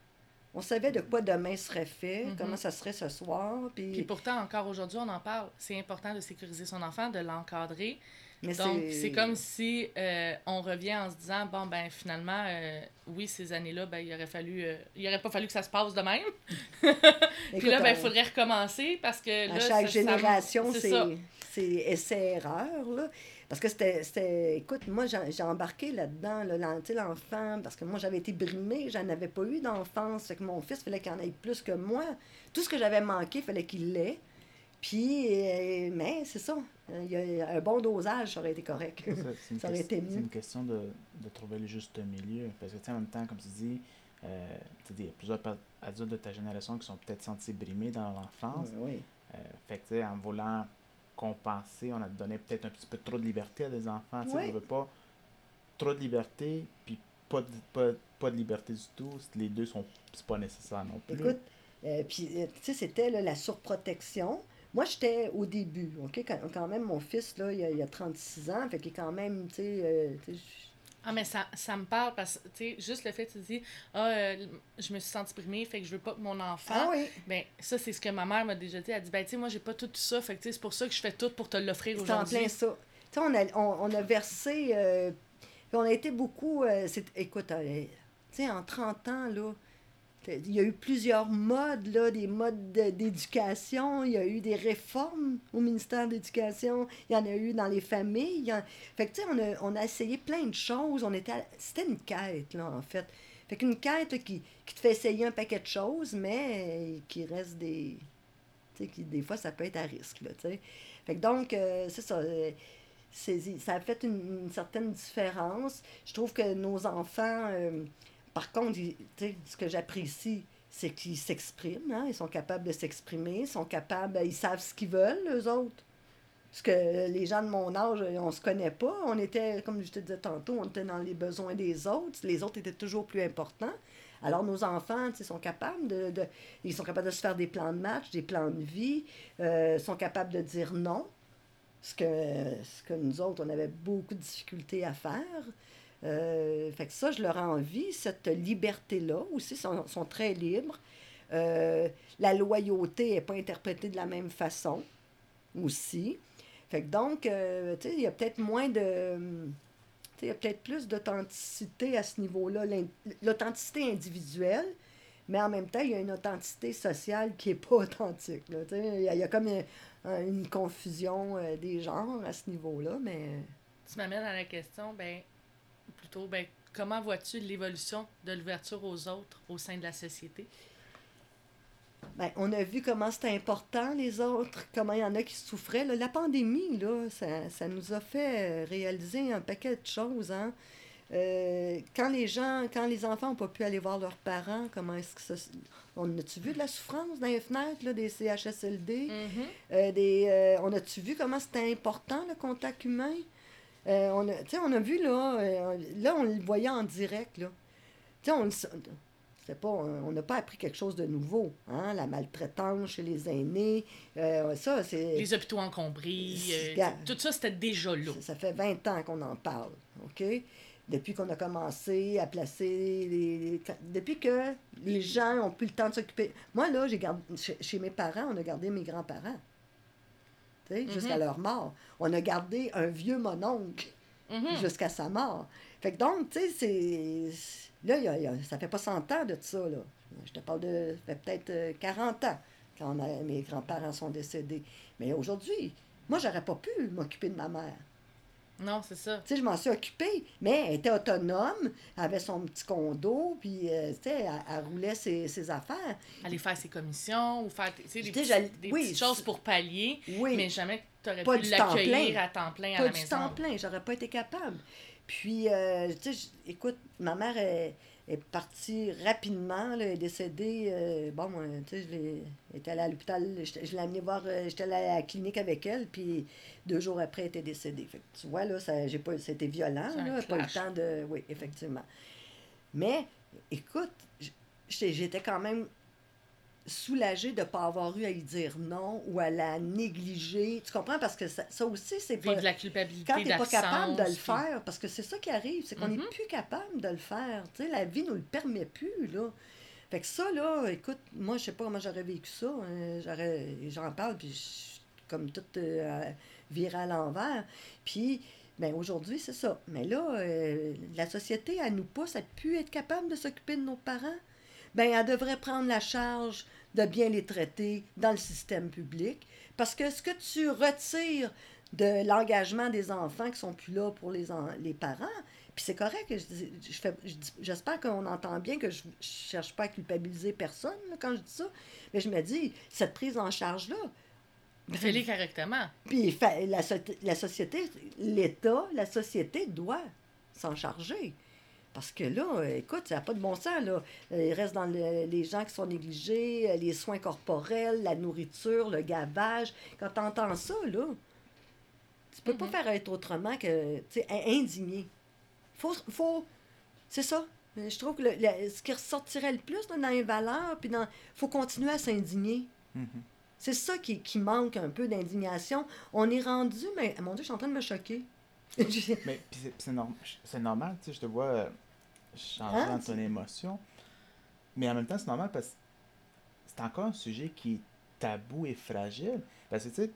On savait de quoi demain serait fait, Mhm. comment ça serait ce soir. Puis, Puis pourtant, encore aujourd'hui, on en parle. C'est important de sécuriser son enfant, de l'encadrer. mais Donc, c'est comme si euh, on revient en se disant, bon, ben finalement, euh, oui, ces années-là, ben, il aurait fallu... euh, il aurait pas fallu que ça se passe de même. Puis Écoute, là, ben, il faudrait recommencer parce que là, À chaque génération, c'est c'est c'est essai-erreur, là. Parce que c'était, écoute, moi, j'ai embarqué là-dedans, là, l'enfant, parce que moi, j'avais été brimée, j'en avais pas eu d'enfance, fait que mon fils, il fallait qu'il en ait plus que moi. Tout ce que j'avais manqué, il fallait qu'il l'ait. Puis, euh, mais c'est ça, Euh, il y a un bon dosage, ça aurait été correct. Ça, c'est aurait été c'est mieux. une question de, de trouver le juste milieu. Parce que, tu sais, en même temps, comme tu dis, euh, il y a plusieurs adultes de ta génération qui sont peut-être sentis brimés dans l'enfance. oui. Euh, fait que, tu sais, en voulant compenser, on a donné peut-être un petit peu trop de liberté à des enfants. Oui. on veut pas trop de liberté, puis pas de, pas, pas de liberté du tout. Les deux sont pas nécessaire non plus. Écoute, euh, puis, euh, tu sais, c'était là, la surprotection. Moi, j'étais au début, OK? Quand, quand même, mon fils, là, il a, il a 36 ans, fait qu'il est quand même, tu sais... euh, Ah, mais ça, ça me parle parce que, tu sais, juste le fait que tu dis, ah, euh, je me suis sentie primée, fait que je veux pas que mon enfant. Ah oui, Ben, ça, c'est ce que ma mère m'a déjà dit. Elle dit, ben, tu sais, moi, j'ai pas tout ça, fait que, tu sais, c'est pour ça que je fais tout pour te l'offrir c'est en aujourd'hui. plein ça. Tu sais, on a, on, on a versé... euh, puis on a été beaucoup... euh, écoute, euh, tu sais, en 30 ans, là, il y a eu plusieurs modes, là, des modes de- d'éducation. Il y a eu des réformes au ministère de l'Éducation. Il y en a eu dans les familles. Fait que, tu sais, on a, on a essayé plein de choses. On était à- C'était une quête, là, en fait. Fait qu'une quête qui, qui te fait essayer un paquet de choses, mais euh, qui reste des... Tu sais, qui, des fois, ça peut être à risque, là, tu sais. Fait que donc, euh, c'est ça. euh, ça a fait une, une certaine différence. Je trouve que nos enfants, euh, par contre, ils- ce que j'apprécie, c'est qu'ils s'expriment. hein, Ils sont capables de s'exprimer, ils sont capables, ils savent ce qu'ils veulent, eux autres. Parce que les gens de mon âge, on se connaît pas. On était, comme je te disais tantôt, on était dans les besoins des autres. Les autres étaient toujours plus importants. Alors, nos enfants, sais, sont capables de, Ils sont capables de se faire des plans de match, des plans de vie, euh, sont capables de dire non. Que, ce que nous autres, on avait beaucoup de difficultés à faire. Euh, fait que ça, je leur ai envie, cette liberté-là aussi, sont, sont très libres. Euh, la loyauté n'est pas interprétée de la même façon aussi. Fait que donc, euh, il y a peut-être moins de... Il y a peut-être plus d'authenticité à ce niveau-là, l'authenticité individuelle, mais en même temps, il y a une authenticité sociale qui n'est pas authentique. Il y, a- y a comme une, une confusion des genres à ce niveau-là, mais... Tu m'amènes à la question, ben, plutôt, ben, comment vois-tu l'évolution de l'ouverture aux autres au sein de la société? Ben, on a vu comment c'était important, les autres, comment il y en a qui souffraient. là. La pandémie, là, ça, ça nous a fait euh, réaliser un paquet de choses. Hein? Euh, quand les gens, quand les enfants n'ont pas pu aller voir leurs parents, comment est-ce que ça... On a-tu vu de la souffrance dans les fenêtres là, des CHSLD? Euh, des, euh, on a-tu vu comment c'était important le contact humain? Euh, on, a, on vu là, euh, là, on le voyait en direct. Là. Sais, on pas, n'a pas appris quelque chose de nouveau. Hein? La maltraitance chez les aînés, euh, ça, c'est. Les hôpitaux encombrés, euh, tout ça, c'était déjà là. Ça, ça fait 20 ans qu'on en parle, OK? Depuis qu'on a commencé à placer les, Depuis que les gens ont plus le temps de s'occuper. Moi, là, j'ai gardé... Chez mes parents, on a gardé mes grands-parents. Jusqu'à Mhm. leur mort. On a gardé un vieux mononcle Mhm. jusqu'à sa mort. Fait que donc, tu sais, c'est... Là, il y a- il y a- ça fait pas 100 ans de ça, là. Je te parle de... Ça fait peut-être euh, 40 ans quand a- mes grands-parents sont décédés. Mais aujourd'hui, moi, j'aurais pas pu m'occuper de ma mère. Non, c'est ça. Tu sais, je m'en suis occupée, mais elle était autonome, elle avait son petit condo, puis, euh, tu sais, elle, elle roulait ses, ses affaires. Aller faire ses commissions ou faire tu sais, des, oui, petites choses pour pallier, Oui, mais jamais tu aurais Pas pu du l'accueillir à temps plein à pas la du maison. temps plein, j'aurais pas été capable. Puis, euh, tu sais, écoute, ma mère est partie rapidement, là, elle est décédée. euh, bon, tu sais, je l'ai- elle était allée à l'hôpital, je l'ai amenée voir, euh, j'étais allée à la clinique avec elle, puis deux jours après, elle était décédée. Fait que tu vois, là, ça, j'ai pas, c'était violent, là, pas le clash. temps de. Oui, effectivement. Mais, écoute, j'étais quand même soulagée de ne pas avoir eu à y dire non ou à la négliger. Tu comprends? Parce que ça, ça aussi, c'est pas... De la culpabilité Quand tu n'es pas capable de le faire, parce que c'est ça qui arrive, c'est qu'on n'est Mhm. plus capable de le faire. Tu sais, la vie nous le permet plus, là. Fait que ça, là, écoute, moi, je sais pas comment j'aurais vécu ça. hein. J'aurais, j'en parle, puis je- comme tout euh, viré à l'envers. Puis, ben aujourd'hui, c'est ça. Mais là, euh, la société, elle nous pousse à plus être capable de s'occuper de nos parents. Ben, elle devrait prendre la charge de bien les traiter dans le système public. Parce que ce que tu retires de l'engagement des enfants qui sont plus là pour les, en- les parents, puis c'est correct, je, dis- je fais- je j'espère qu'on entend bien que je, je cherche pas à culpabiliser personne là, quand je dis ça, mais je me dis, cette prise en charge-là, Fais-les correctement. puis la, la société, l'État, la société doit s'en charger. Parce que là, écoute, ça n'a pas de bon sens. Là. Euh, Il reste dans le- les gens qui sont négligés, euh, les soins corporels, la nourriture, le gavage. Quand tu entends ça, là, tu peux pas Mhm. faire être autrement que, indigné. Faut, faut, c'est ça. Euh, Je trouve que le- le- ce qui ressortirait le plus là, dans les valeurs, puis dans, faut continuer à s'indigner. Mhm. C'est ça qui, qui manque un peu d'indignation. On est rendu, mais mon Dieu, je suis en train de me choquer. Mais c'est- c'est norm- c'est normal, tu sais, je te vois changer Hein, dans ton émotion. Mais en même temps, c'est normal parce que c'est encore un sujet qui est tabou et fragile. Parce que tu sais,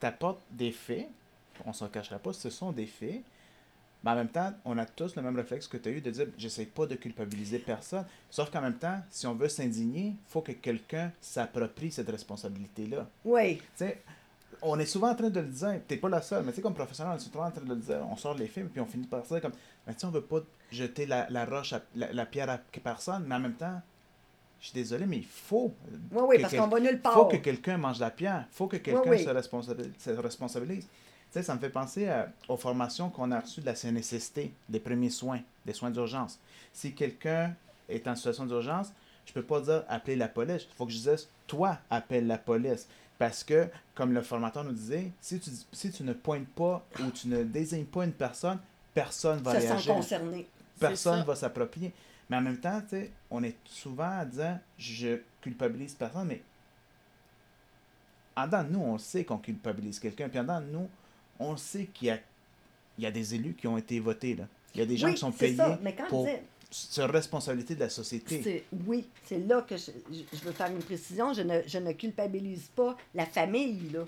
t'apportes des faits, on s'en cachera pas, ce sont des faits. Mais en même temps, on a tous le même réflexe que tu as eu de dire j'essaie pas de culpabiliser personne. Sauf qu'en même temps, si on veut s'indigner, faut que quelqu'un s'approprie cette responsabilité-là. Oui, Tu sais, on est souvent en train de le dire, t'es pas la seule, mais tu sais, comme professionnel, on est souvent en train de le dire. On sort les films, puis on finit par dire comme, mais tu sais, on veut pas jeter la, la roche, à- la, la pierre à personne, mais en même temps, je suis désolé, mais il faut. oui, oui, que parce qu'on va nulle part. faut que quelqu'un mange la pierre, faut que quelqu'un oui. se, responsabilise, se responsabilise. Tu sais, ça me fait penser à- aux formations qu'on a reçues de la CNSST, des premiers soins, des soins d'urgence. Si quelqu'un est en situation d'urgence, je peux pas dire appeler la police. Il faut que je dise, toi, appelle la police. Parce que, comme le formateur nous disait, si tu, si tu ne pointes pas ou tu ne désignes pas une personne, personne va sent réagir. concerné. Personne va s'approprier. Mais en même temps, tu sais, on est souvent à dire je culpabilise personne, mais en dedans de nous, on sait qu'on culpabilise quelqu'un. Puis en dedans de nous, on sait qu'il y a, il y a des élus qui ont été votés. Là. Il y a des gens oui, qui sont payés ça. Mais quand pour tu sur responsabilité de la société. oui, c'est là que je, je- veux faire une précision. Je ne, je ne culpabilise pas la famille. Là.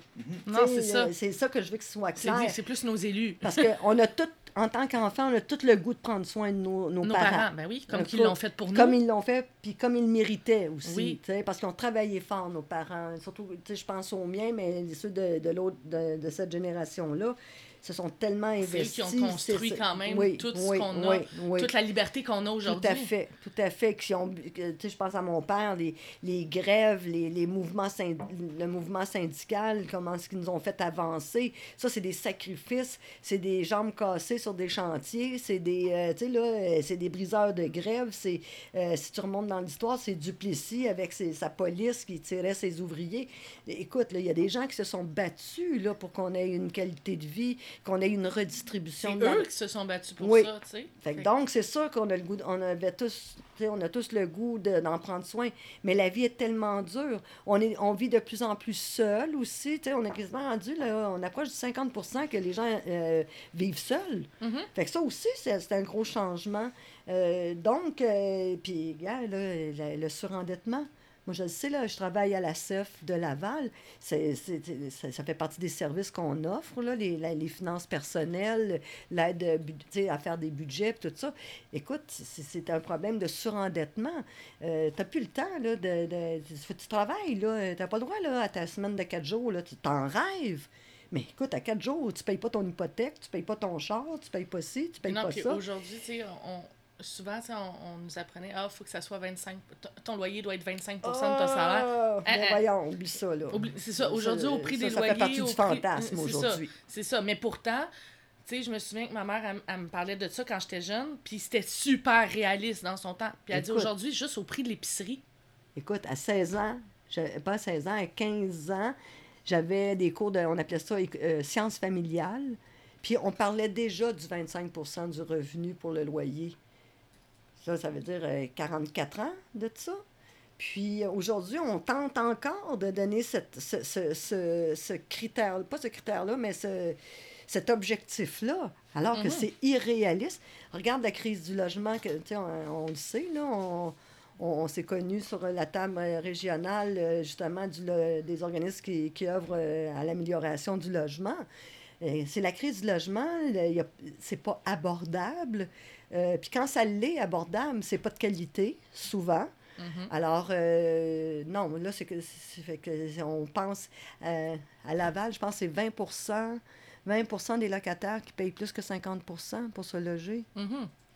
Non, Tu sais, c'est ça. euh, C'est ça que je veux que ce soit clair. c'est plus nos élus. Parce qu'on a tout, en tant qu'enfant, on a tout le goût de prendre soin de nos, nos Nos parents. parents, ben oui, comme couple. l'ont fait pour nous. Comme ils l'ont fait, puis comme ils le méritaient aussi. Oui. tu sais, Parce qu'ils ont travaillé fort, nos parents. Surtout, tu sais, je pense aux miens, mais ceux de, de l'autre, de, de cette génération-là, se sont tellement C'est eux investis. qui ont construit quand même oui, tout ce oui, qu'on a, oui, toute la liberté qu'on a Tout aujourd'hui. à fait, tout à fait. Qui ont, que, tu sais, je pense à mon père, les, les grèves, les, les mouvements le mouvement syndical, comment est-ce qu'ils nous ont fait avancer. Ça, c'est des sacrifices, c'est des jambes cassées sur des chantiers, c'est des, euh, tu sais, là, euh, c'est des briseurs de grève. C'est, euh, si tu remontes dans l'histoire, c'est Duplessis avec ses- sa police qui tirait ses ouvriers. Écoute, il y a des gens qui se sont battus là, pour qu'on ait une qualité de vie, qu'on ait une redistribution. C'est de la- eux qui se sont battus pour Oui. ça, tu sais. fait donc, c'est sûr qu'on a le goût, de- on avait tous, on a tous le goût de- d'en prendre soin. Mais la vie est tellement dure. On, est, on vit de plus en plus seul aussi. Tu sais, on est quasiment rendu, là, on approche du 50% que les gens euh, vivent seuls. Mhm. Fait que ça aussi, c'est un gros changement. Euh, donc, euh, puis, le, le surendettement. Moi, je le sais, là, je travaille à la CEF de Laval. C'est, c'est- c'est- ça, fait partie des services qu'on offre, là, les, la- les finances personnelles, l'aide euh, à faire des budgets, tout ça. Écoute, c'est, c'est un problème de surendettement. Euh, tu n'as plus le temps, là, de, tu travailles, là. Tu n'as pas le droit, là, à ta semaine de quatre jours, là. Tu t'en rêves. Mais écoute, à quatre jours, tu payes pas ton hypothèque, tu payes pas ton char, tu payes pas ci, tu payes non, pas ça. aujourd'hui, tu sais, on, souvent, on, on nous apprenait, ah, il faut que ça soit 25, ton, ton loyer doit être 25% de ton salaire. Ah, Ah, bon, ah. voyons, oublie ça, là. C'est ça, aujourd'hui, au prix ça, des ça loyers. fait partie au du fantasme ça, aujourd'hui. C'est ça, mais pourtant, tu sais, je me souviens que ma mère, elle, elle me parlait de ça quand j'étais jeune, puis c'était super réaliste dans son temps. Puis elle dit aujourd'hui, juste au prix de l'épicerie. Écoute, à 16 ans, pas à 16 ans, à 15 ans, j'avais des cours de, on appelait ça euh, sciences familiales. Puis on parlait déjà du 25% du revenu pour le loyer. Ça, ça veut dire euh, 44 ans de ça. Puis euh, aujourd'hui, on tente encore de donner cette, ce, ce, ce, ce critère, pas ce critère-là, mais ce, cet objectif-là, alors que Mhm. c'est irréaliste. Regarde la crise du logement, que, on, on le sait, là, on, on, on s'est connus sur la table euh, régionale, euh, justement, du, des organismes qui, qui œuvrent euh, à l'amélioration du logement. Euh, C'est la crise du logement, c'est pas abordable. Euh, Puis quand ça l'est abordable, c'est pas de qualité, souvent. Mhm. Alors, euh, non, là, c'est que, c'est fait que on pense euh, à Laval, je pense que c'est 20 20% des locataires qui payent plus que 50% pour se loger. Tu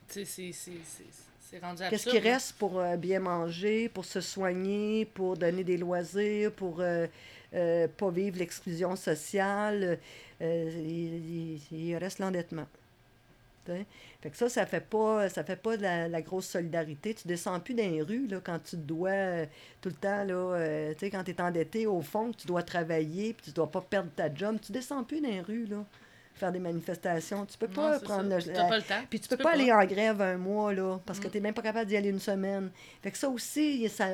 sais, c'est- c'est- c'est c'est rendu. Qu'est-ce qui reste pour bien manger, pour se soigner, pour donner des loisirs, pour pas vivre l'exclusion sociale? il, il- il reste l'endettement. Tu? Fait que ça, ça fait pas, ça fait pas de la, la grosse solidarité. Tu descends plus dans les rues là, quand tu dois euh, tout le temps, là, euh, tu quand tu es endetté, au fond, que tu dois travailler, puis tu dois pas perdre ta job. Tu descends plus dans les rues, là, faire des manifestations. Tu peux pas prendre ça. le, T'as la- pas le temps. puis tu peux, pas, aller en grève un mois, là, parce que Mm. tu n'es même pas capable d'y aller une semaine. Fait que ça aussi, ça,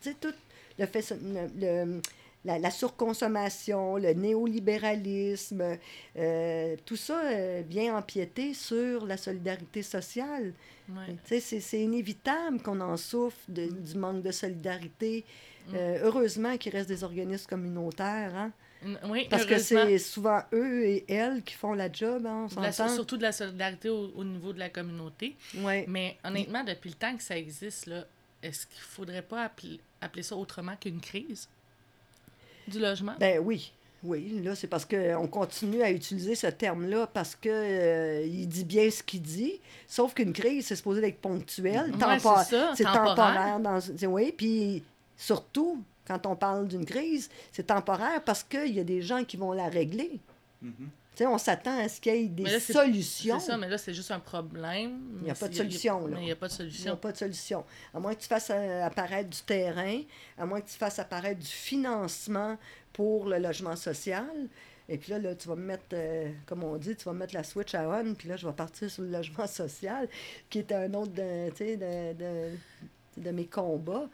tu tout le fait, le, le- la, la surconsommation, le néolibéralisme, euh, tout ça euh, vient empiéter sur la solidarité sociale. Ouais. C'est c'est inévitable qu'on en souffre de- Mm. du manque de solidarité. Euh, heureusement qu'il reste des organismes communautaires, hein, N- Oui, parce que c'est souvent eux et elles qui font la job, hein, on la- surtout de la solidarité au, au niveau de la communauté. Mais honnêtement, depuis le temps que ça existe, là, est-ce qu'il faudrait pas appeler, appeler ça autrement qu'une crise? Du logement? Ben oui. Oui, là, c'est parce qu'on continue à utiliser ce terme-là parce que euh, il dit bien ce qu'il dit. Sauf qu'une crise, c'est supposé être ponctuel. Ouais, tempo- c'est temporaire. Dans, c'est- oui, puis surtout, quand on parle d'une crise, c'est temporaire parce qu'il y a des gens qui vont la régler. Mhm. Tu on s'attend à ce qu'il y ait des là, solutions. C'est ça, mais là, c'est juste un problème. Il n'y a pas de solution, il n'y a pas de Il n'y a solution. pas de solution. À moins que tu fasses euh, apparaître du terrain, à moins que tu fasses apparaître du financement pour le logement social. Et puis là, là tu vas me mettre, euh, comme on dit, tu vas me mettre la switch à on, puis là, je vais partir sur le logement social, qui est un autre de, de, de, de mes combats.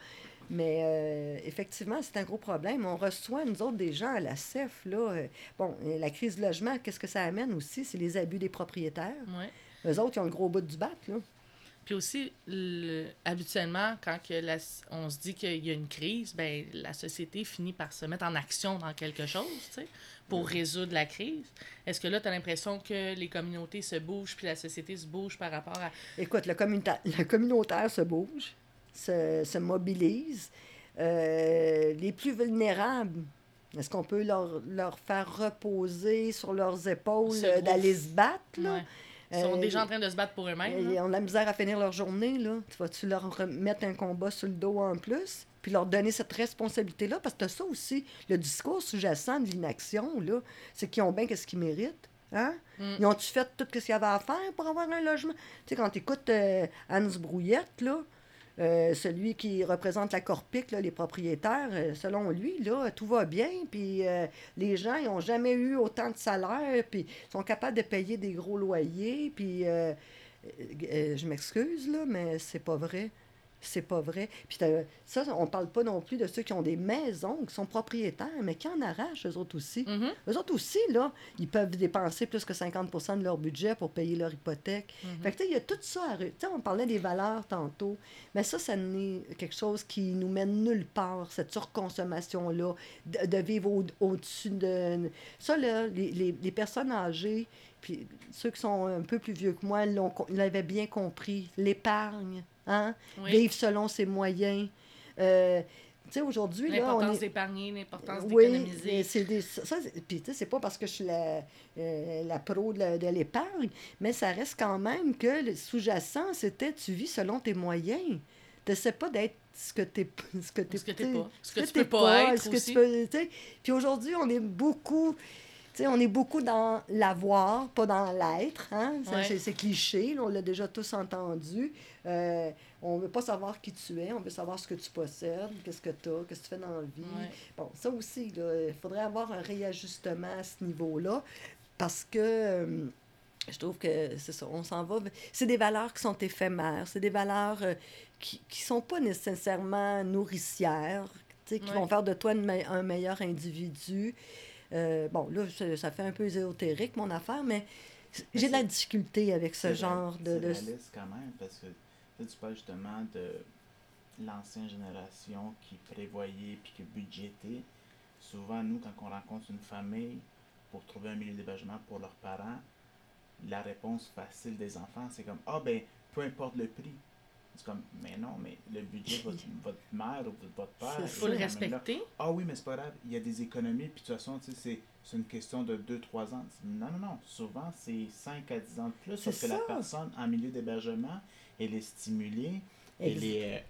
Mais euh, effectivement, c'est un gros problème. On reçoit, nous autres, des gens à la CEF. Là, euh, bon, la crise du logement, qu'est-ce que ça amène aussi? C'est les abus des propriétaires. Ouais. Eux autres, ils ont le gros bout du bat. Là. Puis aussi, le- habituellement, quand que la- on se dit qu'il y a une crise, ben, la société finit par se mettre en action dans quelque chose, tu sais, pour résoudre la crise. Est-ce que là, tu as l'impression que les communautés se bougent, puis la société se bouge par rapport à... Écoute, le, communautaire, le communautaire se bouge, se, se mobilise. Euh, les plus vulnérables, est-ce qu'on peut leur, leur faire reposer sur leurs épaules euh, d'aller se battre? Là? Ouais. Ils sont Euh, déjà en train de se battre pour eux-mêmes. Ils ont de la misère à finir leur journée, là. Tu vas-tu leur remettre un combat sur le dos en plus? Puis leur donner cette responsabilité-là? Parce que ça aussi, le discours sous-jacent de l'inaction, là, c'est qu'ils ont bien qu'est-ce qu'ils méritent. Hein? Mm. Ils ont-tu fait tout ce qu'il y avait à faire pour avoir un logement? Tu sais, quand tu écoutes Hans Brouillette, là, euh, celui qui représente la Corpic, les propriétaires, euh, selon lui, tout va bien, puis euh, les gens, n'ont jamais eu autant de salaire, puis sont capables de payer des gros loyers, puis je m'excuse, là, mais c'est pas vrai. C'est pas vrai. Puis ça, on parle pas non plus de ceux qui ont des maisons, qui sont propriétaires, mais qui en arrachent, eux autres aussi. Mhm. Eux autres aussi, là, ils peuvent dépenser plus que 50% de leur budget pour payer leur hypothèque. Mhm. Fait que, tu sais, il y a tout ça à... sais, on parlait des valeurs tantôt, mais ça, ça n'est quelque chose qui nous mène nulle part, cette surconsommation-là, de, de vivre au- au-dessus de... Ça, là, les, les, les personnes âgées, puis ceux qui sont un peu plus vieux que moi, l'avaient bien compris. L'épargne, hein? Oui. Vivre selon ses moyens. Euh, tu sais, aujourd'hui, là, on L'importance est... d'épargner, l'importance Oui, d'économiser. mais c'est des, ça, puis tu sais, c'est pas parce que je suis la, euh, la pro de, de l'épargne, mais ça reste quand même que le sous-jacent, c'était tu vis selon tes moyens. Tu sais pas d'être ce que t'es Ce que t'es pas. Ce que tu peux pas être. Puis aujourd'hui, on est beaucoup... on est beaucoup dans l'avoir, pas dans l'être. Hein? Ouais. C'est, cliché, là, on l'a déjà tous entendu. Euh, on veut pas savoir qui tu es, on veut savoir ce que tu possèdes, qu'est-ce que tu as, qu'est-ce que tu fais dans la vie. Ouais. Bon, ça aussi, il faudrait avoir un réajustement à ce niveau-là parce que euh, je trouve que c'est ça, on s'en va. C'est des valeurs qui sont éphémères, c'est des valeurs euh, qui ne sont pas nécessairement nourricières, qui Ouais. vont faire de toi une un meilleur individu. Euh, bon, là, ça, ça fait un peu ésotérique, mon affaire, mais j'ai de la difficulté avec ce genre de... De- réaliste quand même, parce que là, tu parles justement de l'ancienne génération qui prévoyait puis qui budgétait. Souvent, nous, quand on rencontre une famille pour trouver un milieu d'hébergement pour leurs parents, la réponse facile des enfants, c'est comme Ah, ben, peu importe le prix. C'est comme Mais non, mais le budget de votre, votre mère ou de votre père. Ça. faut le respecter. Ah oui, mais c'est pas grave, il y a des économies, puis de toute façon, tu sais, c'est, c'est une question de 2-3 ans. Non, non, non, souvent c'est 5 à 10 ans de plus, parce que la personne en milieu d'hébergement, elle est stimulée, elle est, euh,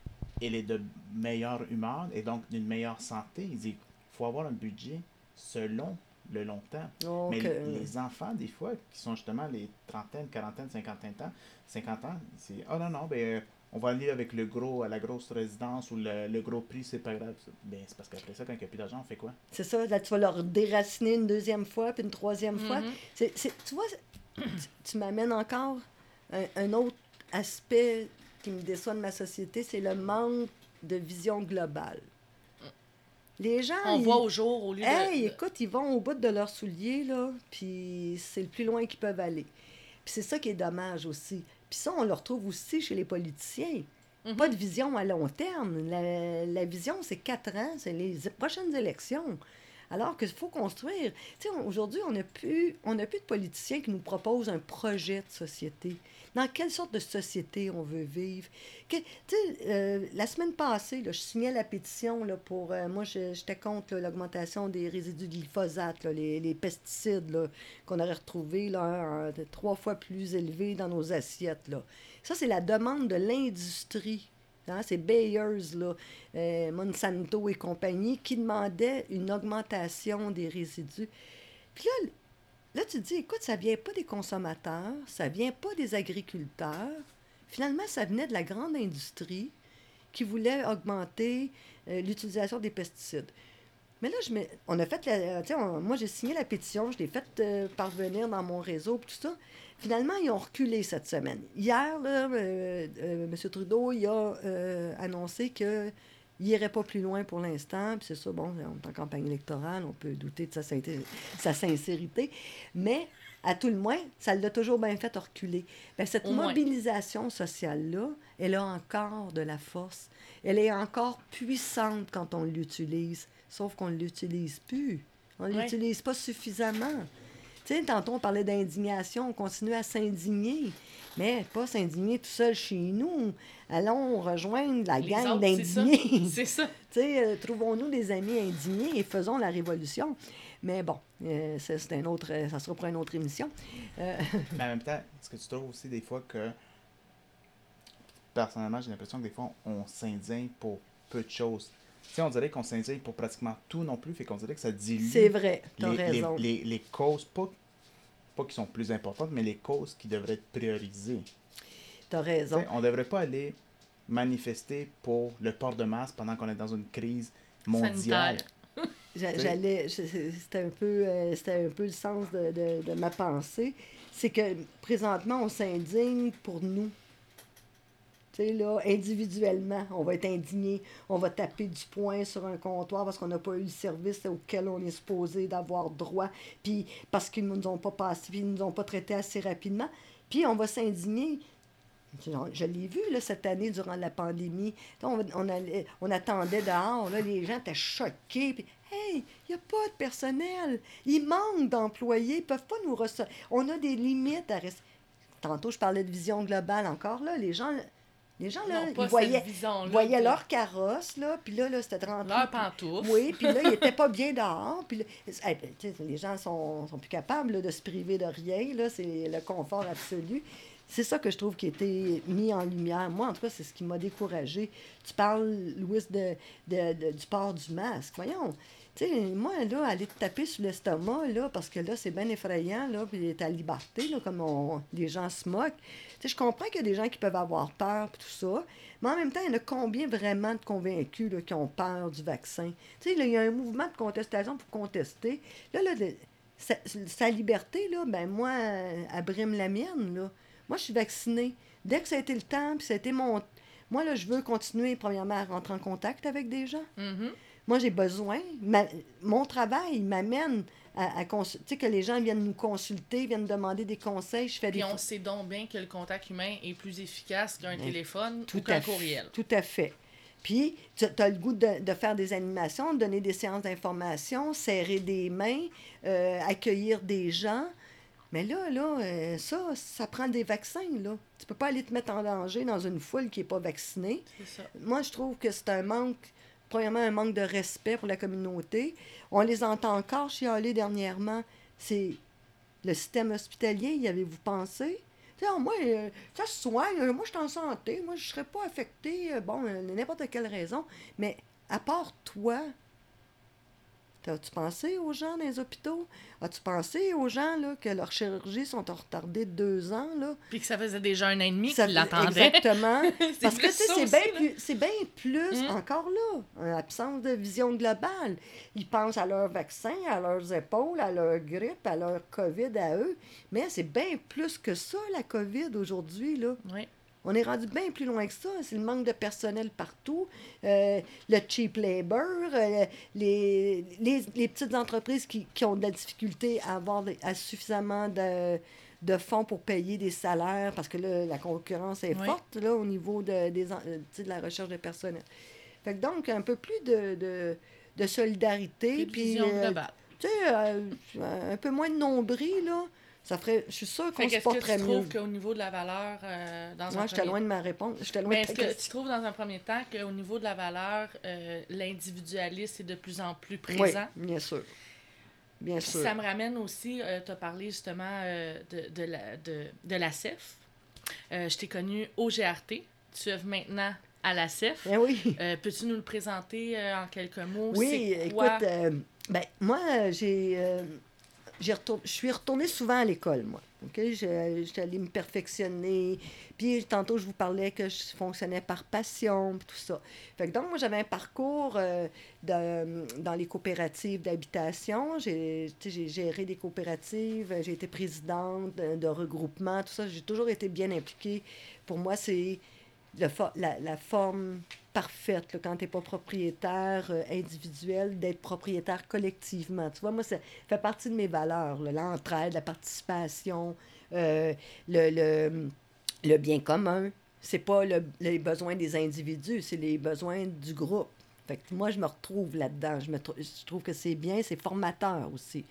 elle est de meilleure humeur et donc d'une meilleure santé. Il dit, il faut avoir un budget selon le long terme. Mais euh, les enfants, des fois, qui sont justement les trentaines, quarantaines, cinquantaines ans, 50 ans, c'est Ah non, non, ben, on va aller avec le gros, à la grosse résidence ou le, le gros prix, c'est pas grave. Ben, c'est parce qu'après ça, quand il n'y a plus d'argent, on fait quoi? C'est ça, là, tu vas leur déraciner une deuxième fois, puis une troisième fois. Mhm. C'est, c'est- tu vois, tu, tu m'amènes encore un, un autre aspect qui me déçoit de ma société, c'est le manque de vision globale. Les gens, On ils- voit au jour au lieu Hey, de... écoute, ils vont au bout de leurs souliers, là, puis c'est le plus loin qu'ils peuvent aller. Puis c'est ça qui est dommage aussi. Puis ça, on le retrouve aussi chez les politiciens. Mhm. Pas de vision à long terme. La, la vision, c'est quatre ans, c'est les prochaines élections. Alors qu'il faut construire. Tu sais, aujourd'hui, on n'a plus, on n'a plus de politiciens qui nous proposent un projet de société. Dans quelle sorte de société on veut vivre? Que- euh, la semaine passée, là, je signais la pétition là, pour. euh, moi, j'étais contre l'augmentation des résidus de glyphosate, les, les pesticides qu'on aurait retrouvés là, trois fois plus élevés dans nos assiettes. Là. Ça, c'est la demande de l'industrie. Hein, c'est Bayers, là, euh, Monsanto et compagnie, qui demandaient une augmentation des résidus. Puis là, là, tu te dis, écoute, ça vient pas des consommateurs, ça vient pas des agriculteurs. Finalement, ça venait de la grande industrie qui voulait augmenter euh, l'utilisation des pesticides. Mais là, je on a fait la... Moi, j'ai signé la pétition, je l'ai fait euh, parvenir dans mon réseau, tout ça. Finalement, ils ont reculé cette semaine. Hier, là, euh, M. Trudeau, il a annoncé qu'il n'irait pas plus loin pour l'instant. Puis c'est ça, bon, on est en campagne électorale, on peut douter de sa, sincé- sa sincérité. Mais, à tout le moins, ça l'a toujours bien fait reculer. Ben, cette Au mobilisation sociale-là, elle a encore de la force. Elle est encore puissante quand on l'utilise, sauf qu'on ne l'utilise plus. On ne Ouais. l'utilise pas suffisamment. Tu sais, tantôt, on parlait d'indignation, on continue à s'indigner, mais pas s'indigner tout seul chez nous. Allons rejoindre la Les gang autres, c'est ça. d'indignés. C'est ça. Tu sais, euh, trouvons-nous des amis indignés et faisons la révolution. Mais bon, euh, ça, c'est un autre, ça sera pour une autre émission. Euh, Mais en même temps, est-ce que tu trouves aussi des fois que, personnellement, j'ai l'impression que des fois, on s'indigne pour peu de choses. Tu sais, on dirait qu'on s'indigne pour pratiquement tout non plus, fait qu'on dirait que ça dilue c'est vrai, tu as les, les, raison. les, les causes, pas, pas qui sont plus importantes, mais les causes qui devraient être priorisées. Tu as raison. on ne devrait pas aller manifester pour le port de masque pendant qu'on est dans une crise mondiale. J'allais, c'était un peu, euh, c'était un peu le sens de, de- de ma pensée. C'est que présentement, on s'indigne pour nous. Là, individuellement, on va être indigné, on va taper du poing sur un comptoir parce qu'on n'a pas eu le service auquel on est supposé d'avoir droit, puis parce qu'ils ne nous ont pas passé, ils nous ont pas traités assez rapidement. Puis on va s'indigner. Je, l'ai vu là, cette année durant la pandémie. On, on, allait- on attendait dehors, les gens étaient choqués. Puis, hey, il n'y a pas de personnel. Il manque d'employés. Ils ne peuvent pas nous recevoir. On a des limites à rester. Tantôt, je parlais de vision globale encore. Là, les gens, les gens là, Non, ils voyaient, de- leur carrosse, là, puis là, là c'était rentrer. Leur pantoufle. Oui, puis là, ils n'étaient pas bien dehors. Puis là, hey, ben, les gens sont, sont plus capables là, de se priver de rien. Là, c'est le confort absolu. C'est ça que je trouve qui a été mis en lumière. Moi, en tout cas, c'est ce qui m'a découragé. Tu parles, Louis, de, de- de- du port du masque. Voyons. Tu sais, moi, là, aller te taper sur l'estomac, là, parce que là, c'est bien effrayant, là, puis ta liberté, là, comme on, les gens se moquent. Tu sais, je comprends qu'il y a des gens qui peuvent avoir peur, tout ça, mais en même temps, il y en a combien vraiment de convaincus, là, qui ont peur du vaccin? Tu sais, il y a un mouvement de contestation pour contester. Là, là, sa, liberté, là, ben moi, euh, elle brime la mienne, là. Moi, je suis vaccinée. Dès que ça a été le temps, puis ça a été mon... Moi, là, je veux continuer, premièrement, à rentrer en contact avec des gens. Mhm. Moi, j'ai besoin. ma- mon travail m'amène à, à cons- Tu sais, que les gens viennent nous consulter, viennent demander des conseils. Je fais Puis des. on sait donc bien que le contact humain est plus efficace qu'un Ben, téléphone tout ou qu'un courriel. Tout à fait. Puis, tu as le goût de, de faire des animations, de donner des séances d'information, serrer des mains, euh, accueillir des gens. Mais là, là, euh, ça, ça prend des vaccins, là. Tu peux pas aller te mettre en danger dans une foule qui n'est pas vaccinée. C'est ça. Moi, je trouve que c'est un manque, premièrement, un manque de respect pour la communauté. On les entend encore chialer dernièrement. C'est le système hospitalier, y avez-vous pensé? Moi, euh, ça soigne, euh, moi, je suis en santé, moi, je serais pas affecté, euh, bon, n'importe quelle raison. Mais à part toi, as-tu pensé aux gens dans les hôpitaux? As-tu pensé aux gens là, que leurs chirurgies sont retardées de deux ans? Là? Puis que ça faisait déjà un an et demi Ça- qu'il l'attendait. Exactement. Parce que c'est bien plus, c'est bien plus Mm. encore là, une absence de vision globale. Ils pensent à leur vaccin, à leurs épaules, à leur grippe, à leur COVID à eux. Mais c'est bien plus que ça, la COVID aujourd'hui. Là. Oui. On est rendu bien plus loin que ça. C'est le manque de personnel partout, euh, le cheap labor, euh, les, les, les petites entreprises qui, qui ont de la difficulté à avoir à suffisamment de, de fonds pour payer des salaires parce que là, la concurrence est Oui. forte là, au niveau de, des, euh, de la recherche de personnel. Fait que donc, un peu plus de, de, solidarité. Puis de Puis, vision euh, globale. tu sais, un peu moins de nombril, là. Ça ferait, je suis sûre qu'on se qu'est-ce que porterait tu mieux. trouves qu'au niveau de la valeur, euh, dans Moi, j'étais loin de ma réponse. J'étais loin Mais de est-ce que tu trouves dans un premier temps qu'au niveau de la valeur, euh, l'individualisme est de plus en plus Oui, présent? bien sûr. Bien Puis sûr. ça me ramène aussi, tu as parlé justement euh, de, de, la, de, de la CEF. Euh, je t'ai connu au GRT. Tu œuvres maintenant à la CEF. Ben oui. Euh, Peux-tu nous le présenter euh, en quelques mots? Oui, écoute, quoi? euh, ben, moi, euh, j'ai. Je suis retournée souvent à l'école, moi. OK? J'étais allée me perfectionner. Puis tantôt, je vous parlais que je fonctionnais par passion, tout ça. Donc, moi, j'avais un parcours euh, dans les coopératives d'habitation. J'ai géré des coopératives, j'ai été présidente de, de regroupement, tout ça. J'ai toujours été bien impliquée. Pour moi, c'est le fo- la, la forme parfaite, quand tu n'es pas propriétaire euh, individuel, d'être propriétaire collectivement. Tu vois, moi, ça fait partie de mes valeurs, l'entraide, la participation, euh, le, le, le bien commun. C'est pas le- les besoins des individus, c'est les besoins du groupe. Fait que moi, je me retrouve là-dedans. Je, je trouve que c'est bien, c'est formateur aussi.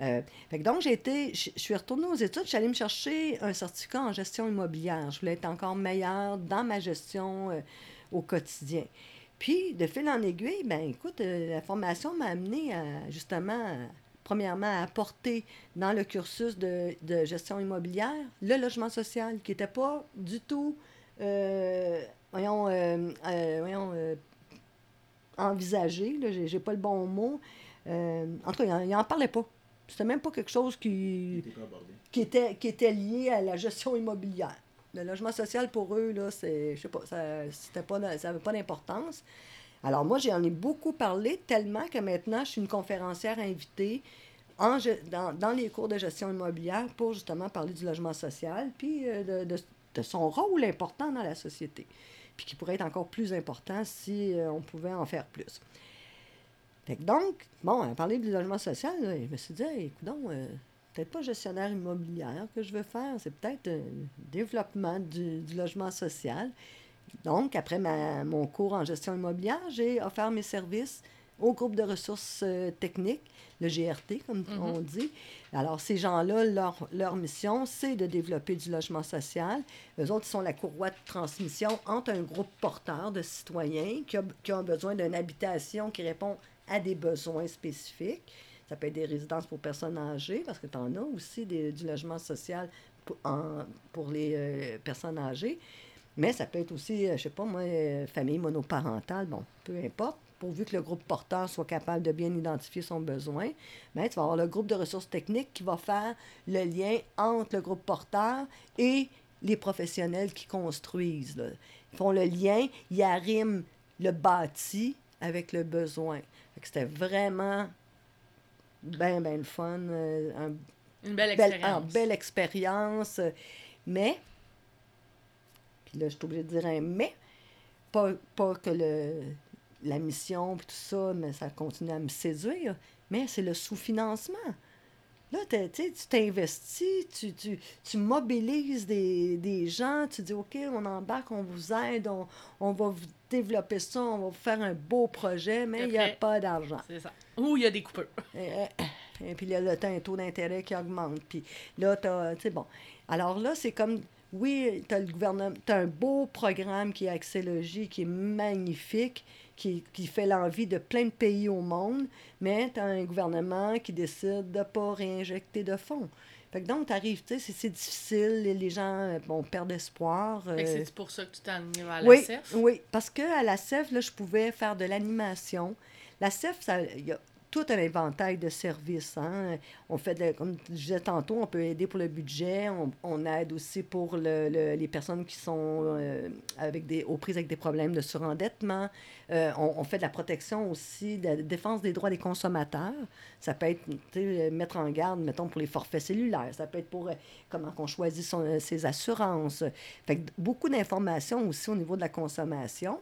Euh, donc, j'ai été, je suis retournée aux études, je suis allée me chercher un certificat en gestion immobilière. Je voulais être encore meilleure dans ma gestion euh, au quotidien. Puis, de fil en aiguille, ben écoute, euh, la formation m'a amené à, justement, premièrement, à apporter dans le cursus de, gestion immobilière le logement social, qui n'était pas du tout, voyons, voyons, envisagé, là, j'ai j'ai pas le bon mot. En tout cas, il n'en parlait pas. C'était même pas quelque chose qui, qui, était, qui était lié à la gestion immobilière. Le logement social, pour eux, là, c'est, je sais pas, ça pas, ça pas d'importance. Alors moi, j'en ai beaucoup parlé, tellement que maintenant, je suis une conférencière invitée en, dans, dans les cours de gestion immobilière pour justement parler du logement social, puis euh, de, de- de son rôle important dans la société, puis qui pourrait être encore plus important si euh, on pouvait en faire plus. Fait que donc, bon, à parler du logement social, là, je me suis dit, hey, coudonc, euh, peut-être pas gestionnaire immobilière que je veux faire, c'est peut-être un développement du, du logement social. Donc, après ma- mon cours en gestion immobilière, j'ai offert mes services au groupe de ressources euh, techniques, le GRT, comme Mhm. on dit. Alors, ces gens-là, leur, leur mission, c'est de développer du logement social. Eux autres, ils sont la courroie de transmission entre un groupe porteur de citoyens qui, a, qui ont besoin d'une habitation qui répond à des besoins spécifiques. Ça peut être des résidences pour personnes âgées, parce que tu en as aussi des- du logement social pour, en- pour les euh, personnes âgées. Mais ça peut être aussi, euh, je sais pas moi, euh, famille monoparentale, bon, peu importe, pourvu que le groupe porteur soit capable de bien identifier son besoin. Mais tu vas avoir le groupe de ressources techniques qui va faire le lien entre le groupe porteur et les professionnels qui construisent. là. Ils font le lien, ils arriment le bâti avec le besoin. C'était vraiment bien, bien le fun. euh, un Une belle belle, expérience. ah, belle expérience. Mais, puis là, je suis obligée de dire un mais, pas, pas que le, la mission puis tout ça, mais ça continue à me séduire, mais c'est le sous-financement. Là, tu t'investis, tu, tu, tu mobilises des, des gens, tu dis, OK, on embarque, on vous aide, on, on va vous développer ça, on va vous faire un beau projet, mais il n'y a pas d'argent. C'est ça. Ou il y a des coupeurs. Et, et puis là, tu as un taux d'intérêt qui augmente. Puis là, tu sais, bon. Alors là, c'est comme, oui, tu as le gouvernement, tu as un beau programme qui est Axélogie, qui est magnifique, qui, qui fait l'envie de plein de pays au monde, mais tu as un gouvernement qui décide de ne pas réinjecter de fonds. Fait que donc, tu arrives, tu sais, c'est- difficile, les- gens euh, bon, perdent espoir. Que euh, C'est pour ça que tu t'es amené vers la oui, CEF. oui, parce qu'à la CEF, là, je pouvais faire de l'animation. La CEF, ça- il y a tout un inventaire de services. Hein. On fait, comme je disais tantôt, on peut aider pour le budget, on, on aide aussi pour le- le- les personnes qui sont euh, avec des, aux prises avec des problèmes de surendettement. Euh, on, on fait de la protection aussi, de la défense des droits des consommateurs. Ça peut être, sais, mettre en garde, mettons, pour les forfaits cellulaires. Ça peut être pour euh, comment qu'on choisit son- euh, ses assurances. Fait que beaucoup d'informations aussi au niveau de la consommation.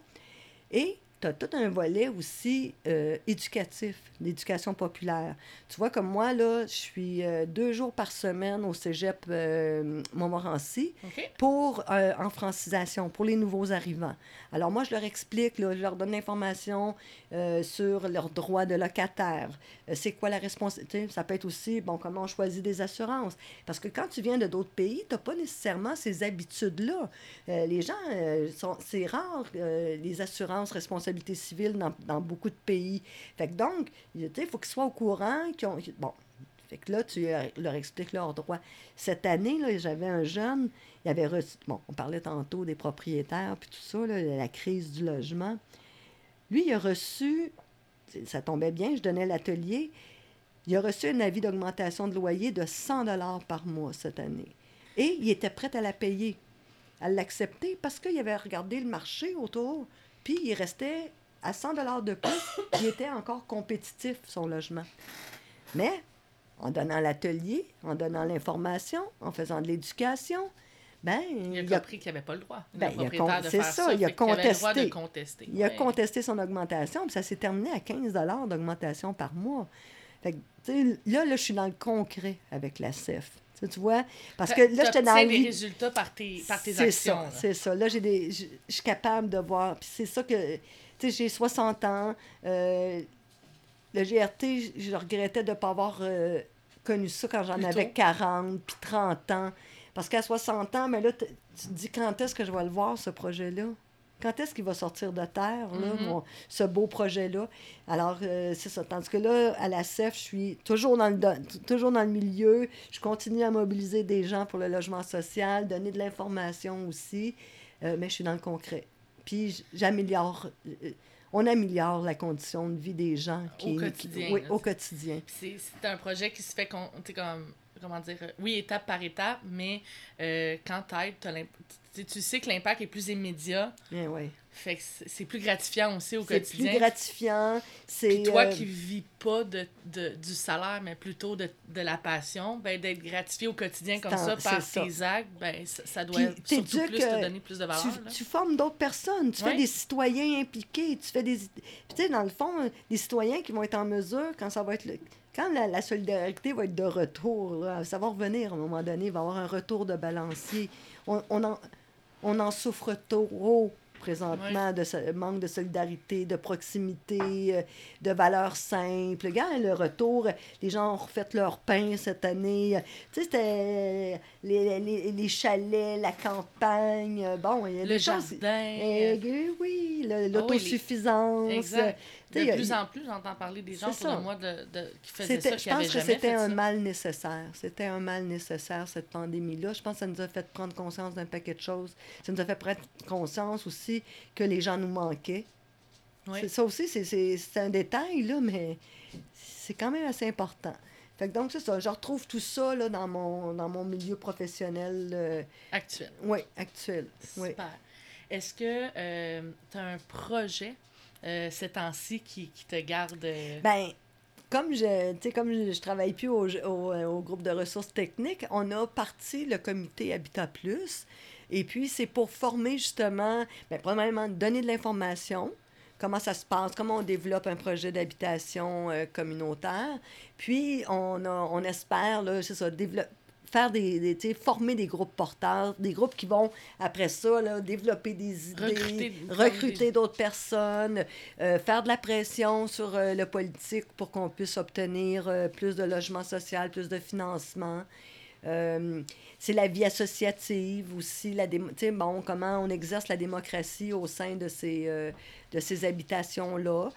Et tu as tout un volet aussi euh, éducatif, d'éducation populaire. Tu vois, comme moi, là, je suis euh, deux jours par semaine au cégep euh, Montmorency pour, en francisation, pour les nouveaux arrivants. Alors moi, je leur explique, là, je leur donne l'information sur leurs droits de locataire. C'est quoi la responsabilité? Ça peut être aussi, bon, comment on choisit des assurances. Parce que quand tu viens de d'autres pays, tu n'as pas nécessairement ces habitudes-là. Les gens, sont, c'est rare, les assurances responsabilité dans, beaucoup de pays. Fait que donc, il faut qu'ils soient au courant, qu'ils ont... Bon, fait que là, tu leur expliques leurs droits. Cette année, j'avais un jeune, il avait reçu... Bon, on parlait tantôt des propriétaires, puis tout ça, la crise du logement. Lui, il a reçu... Ça tombait bien, je donnais l'atelier. il a reçu un avis d'augmentation de loyer de 100 par mois cette année. Et il était prêt à la payer, à l'accepter, parce qu'il avait regardé le marché autour, puis il restait à 100 de plus, il était encore compétitif, son logement. Mais en donnant l'atelier, en donnant l'information, en faisant de l'éducation, ben, Il a il a, compris qu'il n'y avait pas le droit. Ben, il a propriétaire con- de c'est faire ça, il a fait qu'il avait le droit de contesté. contester. il a contesté son augmentation, puis ça s'est terminé à 15 d'augmentation par mois. Fait que, tu sais, là, là, je suis dans le concret avec la CEF. Tu tu vois? Parce que là, j'étais dans T'obtiens le des lit- résultats par tes, par tes c'est actions. ça, là. c'est ça. Là, j'ai des, je suis capable de voir. Puis c'est ça que, tu sais, j'ai 60 ans. euh, le GRT, je- regrettais de ne pas avoir euh, connu ça quand j'en avais tôt. 40 puis 30 ans. Parce qu'à 60 ans, mais là, tu te dis quand est-ce que je vais le voir, ce projet-là? Quand est-ce qu'il va sortir de terre, là, Mhm. mon- ce beau projet-là? Alors, euh, c'est ça. Tandis que là, à la CEF, je suis toujours dans, le, toujours dans le milieu. Je continue à mobiliser des gens pour le logement social, donner de l'information aussi, euh, mais je suis dans le concret. Puis j'améliore, euh, on améliore la condition de vie des gens. Qui, quotidien, oui, au quotidien. C'est un projet qui se fait comme comment dire euh, oui étape par étape mais euh, quand t'aides tu, sais que l'impact est plus immédiat Eh ouais. fait que c'est c'est plus gratifiant aussi au C'est quotidien plus gratifiant. C'est toi euh, qui vis pas de, de- du salaire, mais plutôt de, de la passion, ben, d'être gratifié au quotidien comme C'est ça par c'est tes actes, ben, ça, ça doit Puis surtout plus te donner plus de valeur. tu, formes d'autres personnes, tu Ouais. fais des citoyens impliqués, tu fais des... Puis tu sais, dans le fond, euh, des citoyens qui vont être en mesure, quand ça va être... le- Quand la, la solidarité va être de retour, là, ça va revenir à un moment donné, il va y avoir un retour de balancier. On, on, en, on en souffre trop présentement de ce manque de solidarité, de proximité, euh, de valeurs simples. Regarde, le retour, les gens ont refait leur pain cette année. Tu sais, c'était les, les, les chalets, la campagne. euh, Bon, il y a le choses... jardin. Oui, l'autosuffisance. De a- plus en plus, j'entends parler des gens autour de moi de, de- qui faisaient ça, je qui pense n'avaient que c'était un ça. mal nécessaire. C'était un mal nécessaire, cette pandémie-là. Je pense que ça nous a fait prendre conscience d'un paquet de choses. Ça nous a fait prendre conscience aussi que les gens nous manquaient. Oui. Ça aussi, c'est- un détail, là, mais c'est quand même assez important. Fait que donc, c'est ça. Je retrouve tout ça là, dans, mon, dans mon milieu professionnel euh, Actuel. oui, actuel. Oui. Super. Est-ce que tu as un projet euh, ces temps-ci qui, qui te garde. euh, Ben, comme je, comme je, travaille plus au, au, au groupe de ressources techniques, on a parti le comité Habitat Plus. Et puis, c'est pour former justement, ben, premièrement, donner de l'information, comment ça se passe, comment on développe un projet d'habitation euh, communautaire. Puis, on, on espère, c'est ça, développer faire des, des former des groupes porteurs, des groupes qui vont, après ça, là, développer des idées, Recruter- recruter d'autres personnes, euh, faire de la pression sur euh, le politique pour qu'on puisse obtenir euh, plus de logement social, plus de financement. Euh, c'est la vie associative aussi, la démo- bon, comment on exerce la démocratie au sein de ces, euh, ces habitations-là.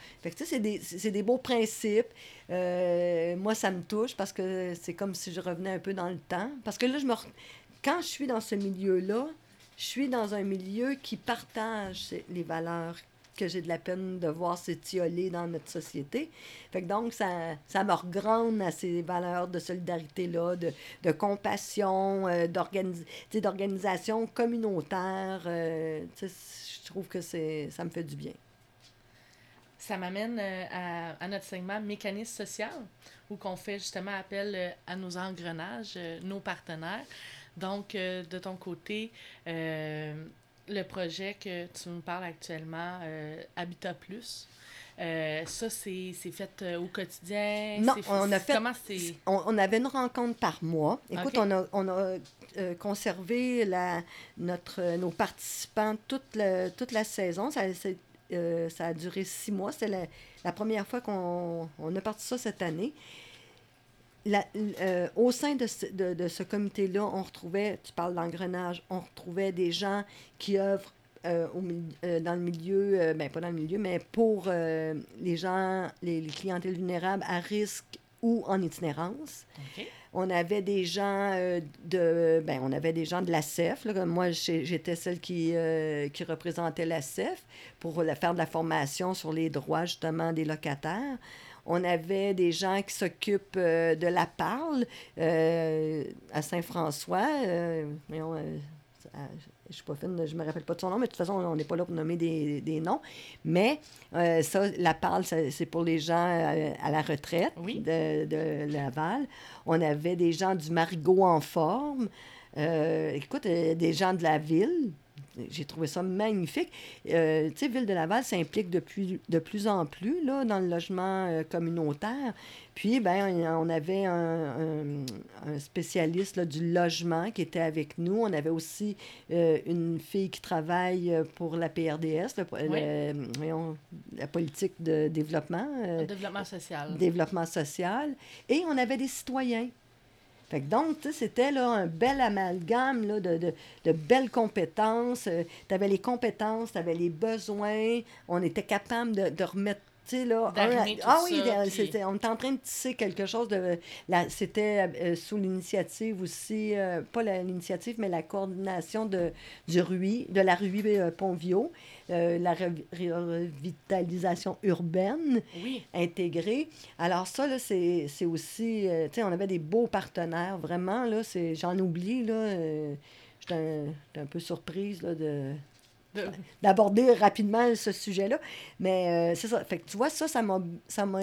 C'est des, des beaux principes. Euh, moi, ça me touche parce que c'est comme si je revenais un peu dans le temps. Parce que là, je me quand je suis dans ce milieu-là, je suis dans un milieu qui partage les valeurs que j'ai de la peine de voir s'étioler dans notre société. Donc, ça, ça me regrande à ces valeurs de solidarité-là, de, compassion, euh, d'organisation communautaire. euh, je trouve que ça me fait du bien. Ça m'amène euh, à, notre segment mécanisme social, où qu'on fait justement appel à nos engrenages, nos partenaires. Donc, de ton côté, le projet que tu nous parles actuellement, euh, Habitat Plus, euh, ça, c'est c'est fait euh, au quotidien? Non, c'est on a fait- Comment c'est... On, on avait une rencontre par mois. Écoute, on a, on a euh, conservé la, notre, nos participants toute, le- toute la saison. Ça, c'est, ça a duré six mois. La, la première fois qu'on on a parti ça cette année. La- euh, au sein de ce, de, de ce comité-là, on retrouvait, tu parles d'engrenage, on retrouvait des gens qui œuvrent euh, au euh, dans le milieu, euh, ben pas dans le milieu, mais pour les gens, les, les clientèles vulnérables à risque ou en itinérance. On avait des gens de ben on avait des gens de la CEF là, comme moi j'étais celle qui, qui représentait la CEF pour la- faire de la formation sur les droits justement des locataires. On avait des gens qui s'occupent euh, de la parle euh, à Saint-François. Voyons, euh, à- je suis pas fine, je me rappelle pas de son nom, mais de toute façon, on n'est pas là pour nommer des, des noms. Mais euh, ça, la parle, c'est pour les gens à la retraite Oui. de, de Laval. On avait des gens du Marigot en forme. Euh, écoute, euh, des gens de la ville. J'ai trouvé ça magnifique. Euh, tu sais, Ville de Laval s'implique depuis de plus en plus là, dans le logement euh, communautaire. Puis, ben, on avait un, un- un spécialiste là, du logement qui était avec nous. On avait aussi euh, une fille qui travaille pour la PRDS, le- le- voyons, la politique de développement. Développement social. développement social. Et on avait des citoyens. Donc, c'était un bel amalgame de, belles compétences. tu avais les compétences, tu avais les besoins. On était capable de remettre. Tu sais, Là, ah oui, ça, puis- on était en train de tisser quelque chose de. la- C'était euh, sous l'initiative aussi, euh, pas l'initiative, mais la coordination de, du RUI, de la RUI euh, Pontvio, euh, la revi- revitalisation urbaine Oui. intégré. Alors ça, là, c'est c'est aussi... tu sais, on avait des beaux partenaires, vraiment, là, c'est... J'en oublie, là. J'étais un, un peu surprise, là, De- d'aborder rapidement ce sujet-là. Mais euh, c'est ça. Fait que tu vois, ça, ça m'a... ça m'a-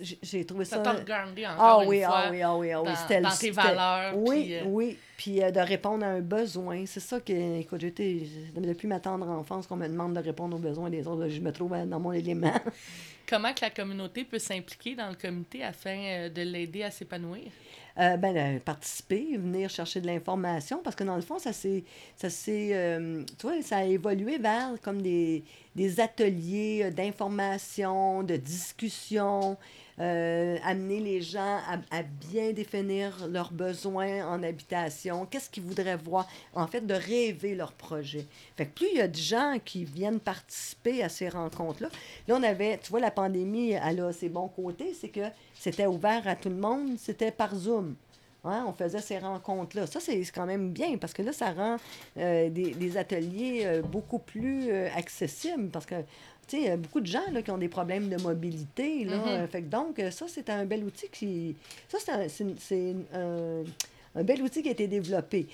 J'ai trouvé Ça ça... t'a regardé encore Ah une oui, fois. ah oui, ah oui, ah oui. dans- dans tes valeurs, Oui, puis, euh, oui. Puis euh, de répondre à un besoin. C'est ça que, écoute, j'étais, depuis ma tendre enfance qu'on me demande de répondre aux besoins des autres. Je me trouve euh, dans mon élément. Comment que la communauté peut s'impliquer dans le comité afin euh, de l'aider à s'épanouir? Euh, ben, euh, participer, venir chercher de l'information, parce que dans le fond, ça s'est, ça euh, tu vois, ça a évolué vers comme des, des ateliers d'information, de discussion, euh, amener les gens à, bien définir leurs besoins en habitation, qu'est-ce qu'ils voudraient voir, en fait, de rêver leur projet. Fait que plus il y a de gens qui viennent participer à ces rencontres-là, là, on avait, tu vois, la pandémie, elle a ses bons côtés, c'est que c'était ouvert à tout le monde, c'était par Zoom. Hein, on faisait ces rencontres-là. Ça, c'est quand même bien parce que là, ça rend euh, des, ateliers euh, beaucoup plus accessibles parce que, il y a beaucoup de gens là, qui ont des problèmes de mobilité. Là, Mhm. Euh, fait que donc, euh, ça, c'est un bel outil qui... Ça, c'est un, un, un bel outil qui a été développé.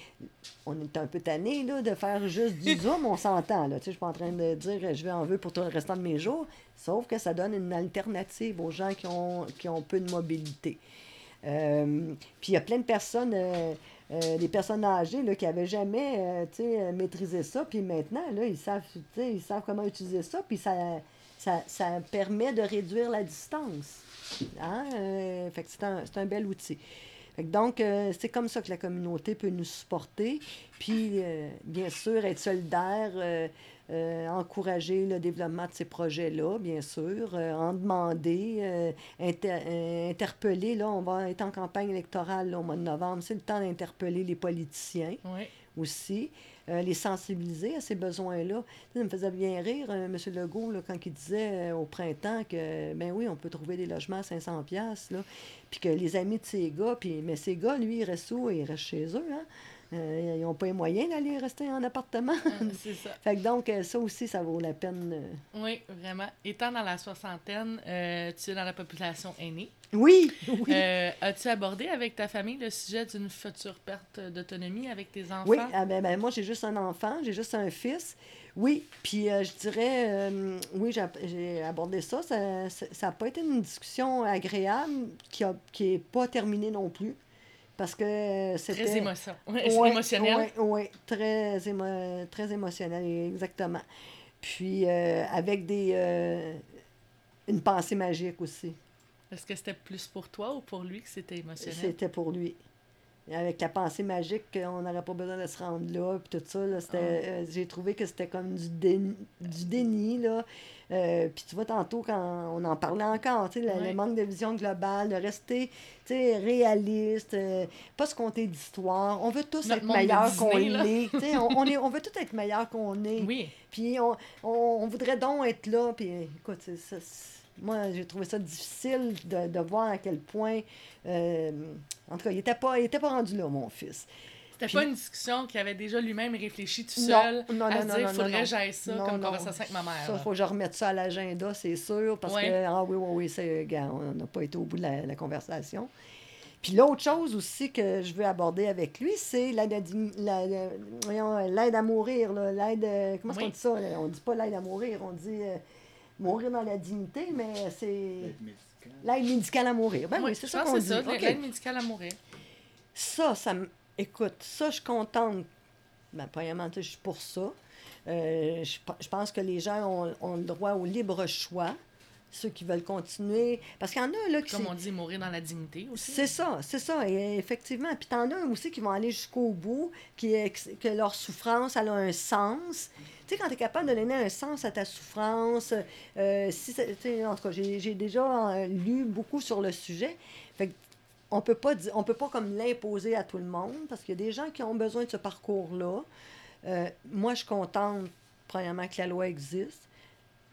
On est un peu tanné de faire juste du Zoom, on s'entend. Je suis pas en train de dire euh, je vais en veux pour tout le restant de mes jours, sauf que ça donne une alternative aux gens qui ont, qui ont peu de mobilité. Euh, puis il y a plein de personnes, euh, euh, des personnes âgées là, qui n'avaient jamais euh, euh, maîtrisé ça, puis maintenant, là, ils, savent, ils savent comment utiliser ça, puis ça, ça, ça permet de réduire la distance. Hein? Euh, fait que c'est un, un bel outil. Donc, euh, c'est comme ça que la communauté peut nous supporter. Puis, euh, bien sûr, être solidaire, euh, encourager le développement de ces projets-là, bien sûr, euh, en demander, euh, inter- interpeller. Là, on va être en campagne électorale là, au mois de novembre. C'est le temps d'interpeller les politiciens Oui. aussi, les sensibiliser à ces besoins-là. Ça me faisait bien rire, M. Legault, là, quand il disait au printemps que, ben oui, on peut trouver des logements à 500 pièces là, puis que les amis de ces gars, puis, mais ces gars, lui, ils restent où? Ils restent chez eux, hein? Euh, ils n'ont pas les moyens d'aller rester en appartement. C'est ça. fait que donc, euh, ça aussi, ça vaut la peine. euh. Oui, vraiment. Étant dans la soixantaine, tu es dans la population aînée. Oui, oui. Euh, As-tu abordé avec ta famille le sujet d'une future perte d'autonomie avec tes enfants? Oui, ah ben, ben, moi j'ai juste un enfant, j'ai juste un fils. Oui, puis euh, je dirais, euh, oui, j'ai ab- j'ai abordé ça. Ça n'a pas été une discussion agréable qui n'est qui pas terminée non plus. Parce que euh, c'était. Très émotion. Ouais, Ouais, émotionnel. ouais, très, émo- très émotionnel, exactement. Puis euh, avec des. euh, une pensée magique aussi. Est-ce que c'était plus pour toi ou pour lui que c'était émotionnel? C'était pour lui. Avec la pensée magique qu'on n'aurait pas besoin de se rendre là, puis tout ça, là, c'était, Ah. euh, j'ai trouvé que c'était comme du déni, du déni là. Euh, puis tu vois, tantôt, quand on en parlait encore, tu sais, le, manque de vision globale, de rester, tu sais, réaliste, euh, pas se compter d'histoire. On veut tous Notre être meilleurs qu'on l'est. on, on est, on veut tous être meilleurs qu'on est. Oui. Puis on, on, on voudrait donc être là. Puis écoute, ça, moi, j'ai trouvé ça difficile de, de voir à quel point. euh, en tout cas, il n'était pas, il était pas rendu là, mon fils. C'était pas une discussion qu'il avait déjà lui-même réfléchi tout seul non, à non, se non, dire, non, faudrait que j'aille ça Non, comme non. conversation avec ma mère. Ça, il faut que je remette ça à l'agenda, c'est sûr, parce Ouais. que, ah oui, oui, oui, c'est, gars, on n'a pas été au bout de la, la conversation. Puis l'autre chose aussi que je veux aborder avec lui, c'est l'aide à, dim- la- la- voyons, l'aide à mourir. là, L'aide, euh, comment est-ce qu'on dit ça? là? On dit pas l'aide à mourir, on dit euh, mourir dans la dignité, mais c'est L'aide médicale. l'aide médicale à mourir. Ben oui, Oui, c'est je ça pense qu'on dit. c'est ça, OK. l'aide médicale à mourir. Ça, ça me. Écoute, ça, je suis contente. Ben, premièrement, je suis pour ça. Euh, je, je pense que les gens ont, ont le droit au libre choix, ceux qui veulent continuer. Parce qu'il y en a, là, qui. Comme on dit, mourir dans la dignité aussi. C'est ça, c'est ça, et effectivement. Puis t'en as aussi qui vont aller jusqu'au bout, qui, que leur souffrance, elle a un sens. Tu sais, quand tu es capable de donner un sens à ta souffrance, euh, si ça- tu sais, en tout cas, j'ai j'ai déjà euh, lu beaucoup sur le sujet. On peut pas on peut pas comme l'imposer à tout le monde, parce qu'il y a des gens qui ont besoin de ce parcours-là. Euh, moi, je suis contente, premièrement, que la loi existe.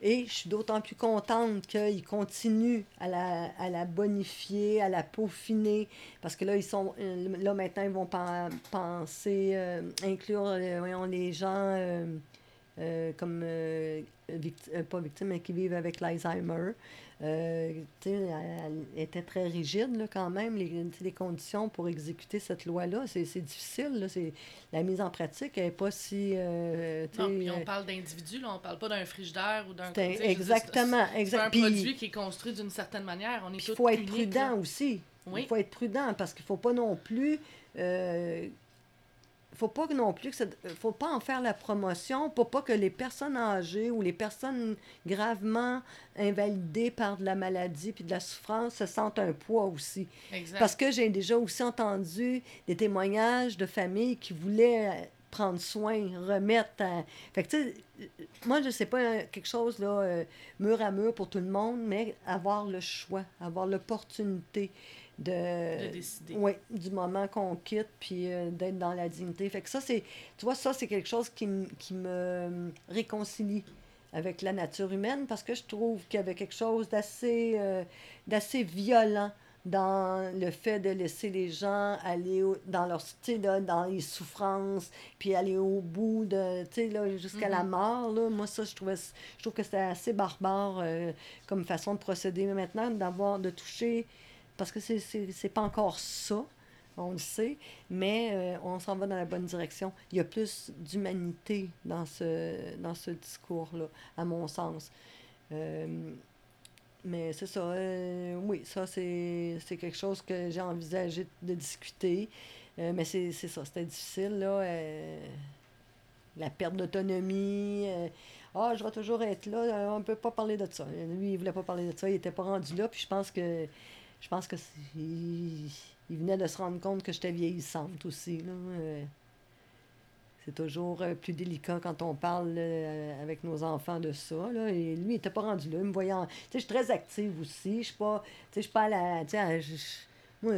Et je suis d'autant plus contente qu'ils continuent à la, à la bonifier, à la peaufiner, parce que là, ils sont, euh, là maintenant, ils vont pen- penser, euh, inclure les gens euh, comme, euh, vict- euh, pas victimes, mais qui vivent avec l'Alzheimer. Euh, elle, elle était très rigide là, quand même, les, les conditions pour exécuter cette loi-là. C'est difficile. Là, la mise en pratique n'est pas si... euh, Non, puis on euh, parle d'individus, on parle pas d'un frigidaire ou d'un... exactement, C'est un Puis- produit qui est construit d'une certaine manière. Il faut être uniques, prudent là. aussi. Oui. Il faut être prudent parce qu'il ne faut pas non plus. euh, faut pas non plus que ça- faut pas en faire la promotion pour pas que les personnes âgées ou les personnes gravement invalidées par de la maladie puis de la souffrance se sentent un poids aussi. Exact. Parce que j'ai déjà aussi entendu des témoignages de familles qui voulaient euh, prendre soin, remettre. à- Fait que, tu sais, euh, moi, je sais pas euh, quelque chose là, euh, mur à mur pour tout le monde, mais avoir le choix, avoir l'opportunité de. De décider. Oui, du moment qu'on quitte, puis euh, d'être dans la dignité. Fait que ça, c'est. Tu vois, ça, c'est quelque chose qui, qui me euh, réconcilie avec la nature humaine parce que je trouve qu'il y avait quelque chose d'assez euh, d'assez violent dans le fait de laisser les gens aller au- dans leur là, dans les souffrances puis aller au bout de là jusqu'à la Mhm. mort là moi ça je trouvais je trouve que c'était assez barbare euh, comme façon de procéder mais maintenant d'avoir de toucher parce que c'est pas encore ça on le sait, mais euh, on s'en va dans la bonne direction. Il y a plus d'humanité dans ce, dans ce discours-là, à mon sens. Euh, mais c'est ça, euh, oui, ça c'est quelque chose que j'ai envisagé de discuter. Mais c'est ça, c'était difficile, là. la perte d'autonomie. ah, je vais toujours être là, on ne peut pas parler de ça. Lui, il voulait pas parler de ça, il n'était pas rendu là, puis je pense que je pense que il, il venait de se rendre compte que j'étais vieillissante aussi. Là. euh. C'est toujours euh, plus délicat quand on parle euh, avec nos enfants de ça. Là. Et lui, il n'était pas rendu là. Me voyait en- Tu sais, je suis très active aussi. Je suis pas. Tu sais, je suis pas à la. Moi,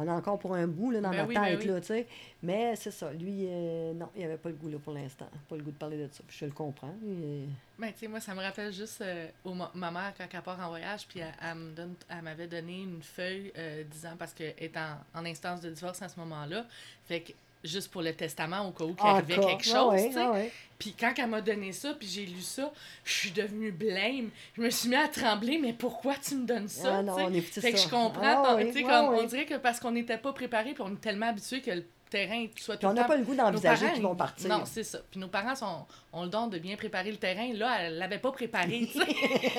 on est encore pour un bout là, dans Ben oui, ben tête. oui. Là, tu sais. Mais c'est ça. Lui, euh, non, il avait pas le goût là, pour l'instant. Pas le goût de parler de ça. Puis je le comprends. lui, euh, Ben, tu sais, moi, ça me rappelle juste euh, au ma mère, quand elle part en voyage, puis elle, elle me donne, elle m'avait donné une feuille euh, disant, parce qu'elle est en, en instance de divorce à ce moment-là, fait que juste pour le testament, au cas où qu'il arrivait encore. quelque chose, Ah ouais, tu sais. ah ouais. Puis quand elle m'a donné ça, puis j'ai lu ça, je suis devenue blême. Je me suis mis à trembler, mais pourquoi tu me donnes ça? Ah non, on est Fait que je comprends, Ah ton- oui, tu sais, ah comme, on dirait que parce qu'on n'était pas préparés, puis on est tellement habitués que le terrain soit tout on n'a pas le goût d'envisager qu'ils vont partir. Non, c'est ça. Puis nos parents sont, ont le don de bien préparer le terrain. Là, elle l'avait pas préparé.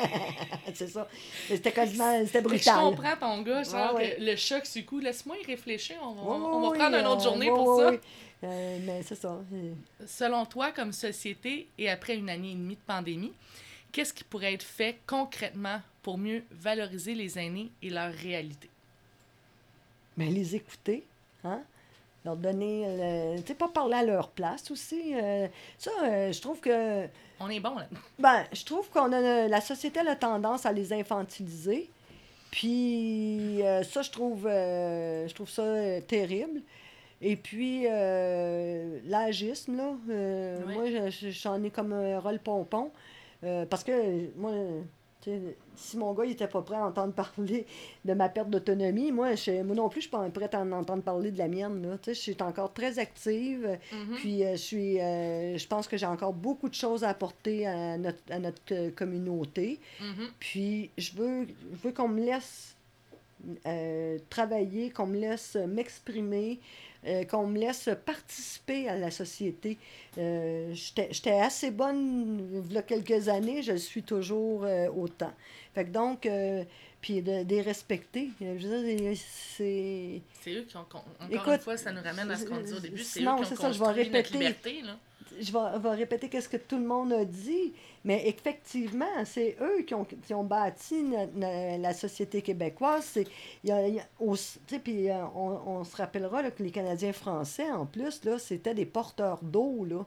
c'est ça. C'était quasiment. C'était brutal. Je comprends ton gars, genre ouais. le choc le coup. Laisse-moi y réfléchir. On va, on va prendre une autre journée pour ça. oui. Euh, mais c'est ça. Selon toi, comme société, et après une année et demie de pandémie, qu'est-ce qui pourrait être fait concrètement pour mieux valoriser les aînés et leur réalité? Mais les écouter, hein? Leur donner. tu sais, pas parler à leur place aussi. euh, ça, euh, je trouve que. On est bon là. Ben, je trouve qu'on a. La société a la tendance à les infantiliser. Puis, euh, ça, je trouve, je trouve ça terrible. Et puis, l'agisme, là, Ouais. moi, je- je- j'en ai comme un rôle pompon. Parce que, moi, Si mon gars n'était pas prêt à entendre parler de ma perte d'autonomie, moi, je, moi non plus, je suis pas prête à en entendre parler de la mienne. Là. Je suis encore très active. Mhm. Puis euh, je suis euh, je pense que j'ai encore beaucoup de choses à apporter à notre, à notre euh, communauté. Mhm. Puis je veux, je veux qu'on me laisse euh, travailler, qu'on me laisse m'exprimer, euh, qu'on me laisse participer à la société. Euh, J'étais assez bonne il y a quelques années, je le suis toujours euh, autant. Fait que donc, euh, puis de, de les respecter. euh, dire, c'est... C'est eux qui ont. Encore Écoute, une fois, ça nous ramène à ce qu'on dit au début. C'est eux non, qui ont c'est ça, je vais répéter. liberté. Là. je vais, vais répéter qu'est-ce que tout le monde a dit, mais effectivement, c'est eux qui ont, qui ont bâti na- na- la société québécoise. C'est, y a- y a aussi- puis euh, on, on se rappellera là, que les Canadiens français, en plus, là, c'était des porteurs d'eau. Là.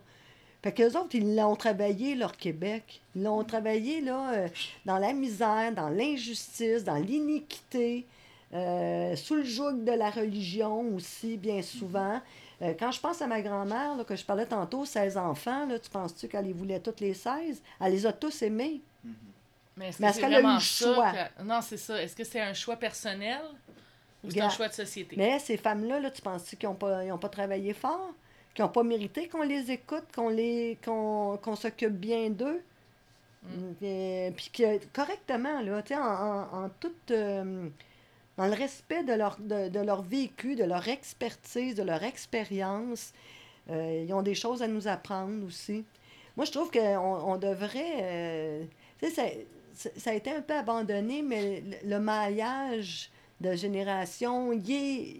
Fait qu'eux autres, ils l'ont travaillé, leur Québec. Ils l'ont travaillé là, euh, dans la misère, dans l'injustice, dans l'iniquité, euh, sous le joug de la religion aussi, bien souvent. Euh, quand je pense à ma grand-mère, que je parlais tantôt, 16 enfants, là, tu penses-tu qu'elle les voulait toutes les 16? Elle les a tous aimés. Mais est-ce Mais que est-ce c'est qu'elle a eu le choix? que- Non, c'est ça. Est-ce que c'est un choix personnel ou c'est un choix de société? Mais ces femmes-là, là, tu penses-tu qu'ils n'ont pas, ils ont pas travaillé fort? Qu'ils n'ont pas mérité qu'on les écoute, qu'on les qu'on qu'on s'occupe bien d'eux? Euh, Puis que correctement, là, tu sais, en, en, en toute... euh, dans le respect de leur, de, de leur vécu, de leur expertise, de leur expérience, euh, ils ont des choses à nous apprendre aussi. Moi, je trouve qu'on on devrait... euh, tu sais, ça, ça- ça a été un peu abandonné, mais le, le maillage de génération, il, est-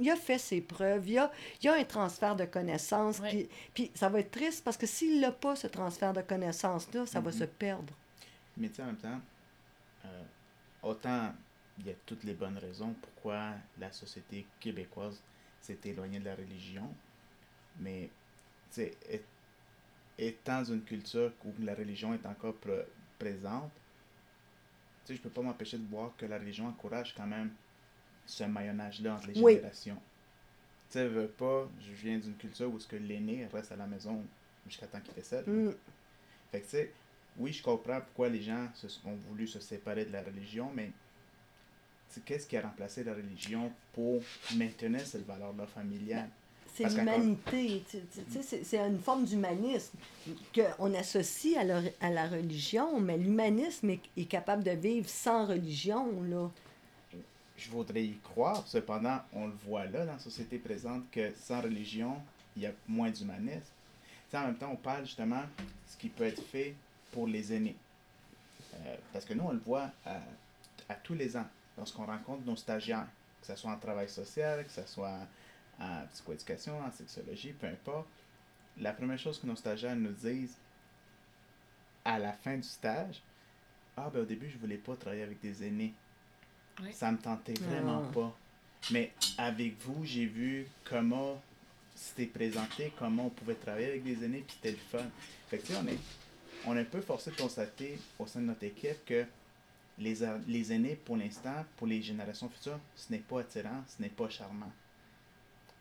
il a fait ses preuves. Il y a, il y a un transfert de connaissances. Ouais. Puis, puis ça va être triste parce que s'il n'a pas, ce transfert de connaissances-là, ça va Mhm. se perdre. Mais tu sais, en même temps, euh, autant il y a toutes les bonnes raisons pourquoi la société québécoise s'est éloignée de la religion, mais tu sais, étant dans une culture où la religion est encore pr- présente, tu sais, je peux pas m'empêcher de voir que la religion encourage quand même ce maillonnage-là entre les Oui. générations. Tu sais, veux pas, je viens d'une culture où ce que l'aîné reste à la maison jusqu'à temps qu'il décède. Mm. Fait que, tu sais, oui, je comprends pourquoi les gens se, ont voulu se séparer de la religion, mais qu'est-ce qui a remplacé la religion pour maintenir cette valeur-là familiale? C'est Parce qu'encore- l'humanité. C'est c'est une forme d'humanisme qu'on associe à, la- à la religion, mais l'humanisme est, est capable de vivre sans religion. Là. Je voudrais y croire, cependant, on le voit là dans la société présente que sans religion, il y a moins d'humanisme. En même temps, on parle justement de ce qui peut être fait pour les aînés. Euh, parce que nous, on le voit à, à tous les ans, lorsqu'on rencontre nos stagiaires, que ce soit en travail social, que ce soit en psychoéducation, en sexologie, peu importe. La première chose que nos stagiaires nous disent à la fin du stage, ah ben au début, je voulais pas travailler avec des aînés. Oui. Ça me tentait vraiment Ah. pas. Mais avec vous, j'ai vu comment c'était présenté, comment on pouvait travailler avec des aînés, puis c'était le fun. Fait que tu sais, on est, on est un peu forcé de constater au sein de notre équipe que les, a- les aînés, pour l'instant, pour les générations futures, ce n'est pas attirant, ce n'est pas charmant.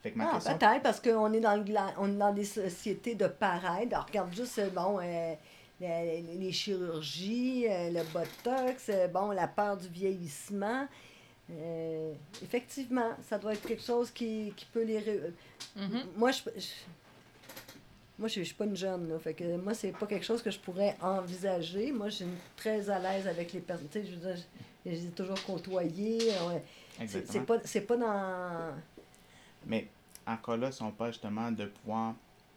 Fait que ma Ah, question... Peut-être parce qu'on est, dans le gla- on est dans des sociétés de paraître. Alors, regarde juste, bon, euh, les, les chirurgies, euh, le botox, euh, bon, la peur du vieillissement. Euh, effectivement, ça doit être quelque chose qui, qui peut les... ré- Mhm. Moi, je, je- moi, je, je suis pas une jeune, là. Fait que moi, c'est pas quelque chose que je pourrais envisager. Moi, je suis très à l'aise avec les personnes. Tu sais, je veux dire, je, je les ai toujours côtoyées. euh, C'est pas, pas dans... Mais encore là, si on parle justement de pouvoir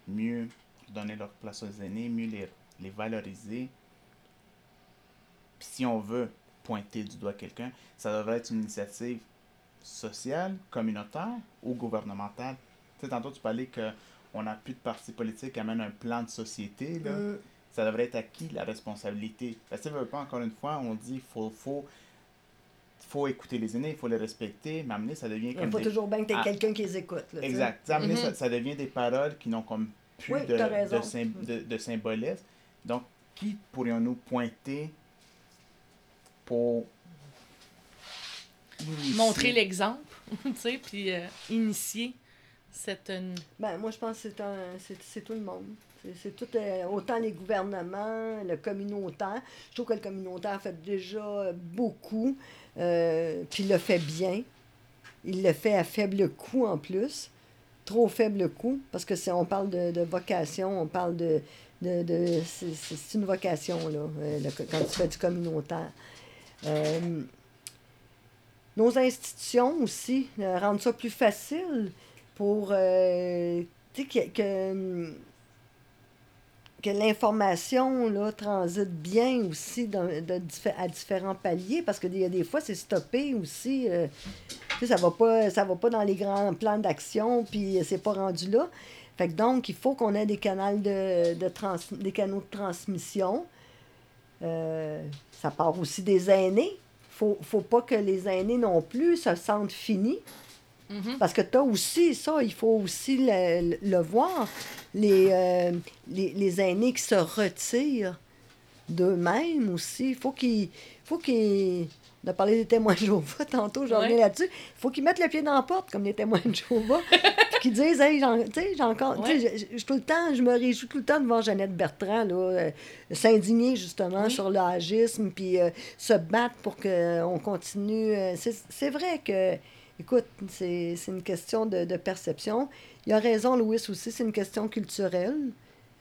mieux donner leur place aux aînés, mieux les, les valoriser, puis si on veut pointer du doigt quelqu'un, ça devrait être une initiative sociale, communautaire ou gouvernementale. Tu sais, tantôt tu parlais que on n'a plus de parti politique qui amène un plan de société. Là. Mm. Ça devrait être à qui la responsabilité? Parce que, pas, encore une fois, on dit faut, faut, faut écouter les aînés, il faut les respecter, mais amener, ça devient Il comme faut des- toujours bien que tu Ah. quelqu'un qui les écoute. là. Exact. Moment donné, Mhm. ça, ça devient des paroles qui n'ont comme plus Oui, de, de- de symbolisme. Donc, qui pourrions-nous pointer pour initier- Montrer l'exemple, tu sais, puis euh, initier cette... euh, Ben, moi, je pense que c'est un, c'est, c'est tout le monde. C'est, tout, euh, autant les gouvernements, le communautaire. Je trouve que le communautaire fait déjà beaucoup, euh, puis il le fait bien. Il le fait à faible coût en plus. Trop faible coût, parce que c'est, on parle de, de vocation, on parle de. C'est, une vocation, là, euh, quand tu fais du communautaire. Euh, nos institutions aussi euh, rendent ça plus facile pour euh, que, que, que l'information transite bien aussi à différents paliers parce que des, fois c'est stoppé aussi ça va pas ça va pas dans les grands plans d'action puis c'est pas rendu là fait que donc il faut qu'on ait des canaux de, de trans, des canaux de transmission Euh, ça part aussi des aînés faut, faut pas que les aînés non plus se sentent finis mhm. parce que tu as aussi ça, il faut aussi le, le voir. Les, euh, les, les aînés qui se retirent d'eux-mêmes aussi. Il faut qu'ils. faut qu'ils. On a parlé des témoins de Jéhovah tantôt, je reviens Ouais. là-dessus. Il faut qu'ils mettent le pied dans la porte, comme les témoins de Jéhovah. puis qu'ils disent, hey, j'en- tu sais, j'ai encore. tu sais, je- tout le temps, je me réjouis tout le temps de voir Jeannette Bertrand, là, euh, s'indigner justement Oui. sur l'âgisme, puis euh, se battre pour qu'on continue. euh, c'est c'est vrai que. Écoute, c'est c'est une question de, de perception. Il a raison, Louis, aussi, c'est une question culturelle.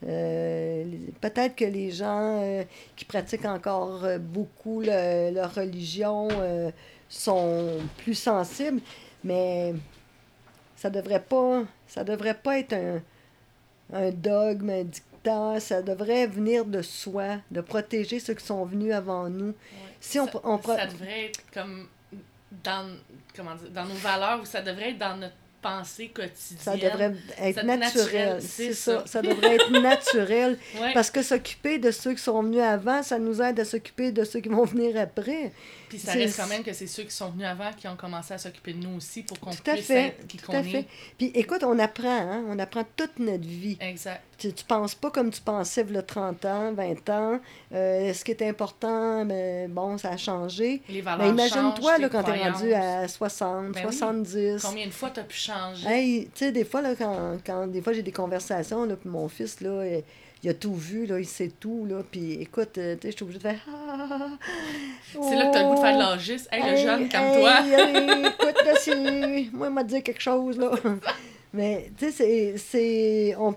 Euh, Peut-être que les gens euh, qui pratiquent encore euh, beaucoup le- leur religion sont plus sensibles, mais ça devrait pas ça devrait pas être un, un dogme, un dictat, ça devrait venir de soi, de protéger ceux qui sont venus avant nous. Si on, ça, on pro- ça devrait être comme dans, comment dire, dans nos valeurs ou ça devrait être dans notre pensée quotidienne. Ça devrait être naturel. C'est c'est ça. ça. Ça devrait être naturel. Ouais. Parce que s'occuper de ceux qui sont venus avant, ça nous aide à s'occuper de ceux qui vont venir après. Puis ça reste quand même que c'est ceux qui sont venus avant qui ont commencé à s'occuper de nous aussi pour qu'on puisse fait. Tout qu'on à est. fait. Puis écoute, on apprend, hein? On apprend toute notre vie. Exact. Tu, tu penses pas comme tu pensais a 30 ans, 20 ans. Euh, ce qui est important, mais bon, ça a changé. Les valeurs Mais imagine-toi là, quand tu es rendu à 60, Ben oui. 70. Combien de fois t'as pu changer? Hey, tu sais, des fois, là, quand, quand des fois j'ai des conversations, là, puis mon fils, là, il a tout vu, là, il sait tout, là, puis écoute, euh, tu je suis obligée de faire... Ah, ah, ah. C'est là que t'as le goût de faire de Oh. l'âgiste. Hey, le Hey, jeune comme hey, toi. écoute, là, c'est... Moi, il m'a dit quelque chose, là. Mais, tu sais, c'est... on...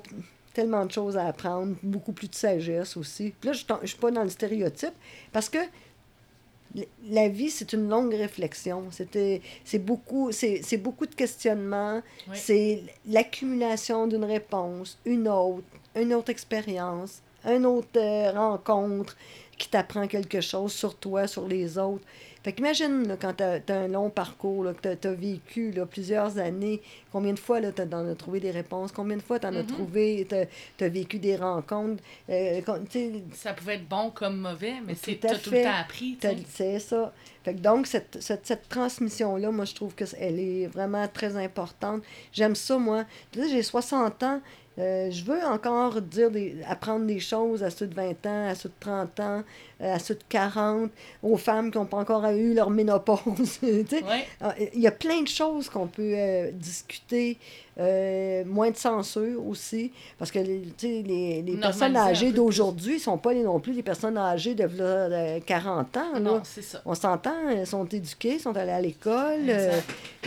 tellement de choses à apprendre, beaucoup plus de sagesse aussi. Puis là, je ne suis pas dans le stéréotype, parce que la vie, c'est une longue réflexion. C'était, c'est beaucoup, beaucoup de questionnements. Oui. C'est l'accumulation d'une réponse, une autre, une autre expérience, une autre euh, rencontre qui t'apprend quelque chose sur toi, sur les autres. Fait qu'imagine, là, quand tu as, un long parcours, là, que tu as, vécu là, plusieurs années, combien de fois tu en as trouvé des réponses, combien de fois tu en as Mhm. trouvé, tu as, vécu des rencontres. euh, tu Ça pouvait être bon comme mauvais, mais à t'as tout le temps appris. tu. C'est ça. Fait que donc, cette, cette, cette transmission-là, moi, je trouve qu'elle est vraiment très importante. J'aime ça, moi. Tu sais, j'ai 60 ans. Euh, je veux encore dire des, apprendre des choses à ceux de 20 ans, à ceux de 30 ans, à ceux de 40, aux femmes qui n'ont pas encore eu leur ménopause. Ouais. Il y a plein de choses qu'on peut euh, discuter, euh, moins de censure aussi, parce que les, les, les personnes âgées d'aujourd'hui ne sont pas les- non plus les personnes âgées de v'là, euh, 40 ans. là. Non, c'est ça. On s'entend, elles sont éduquées, sont allées à l'école. euh,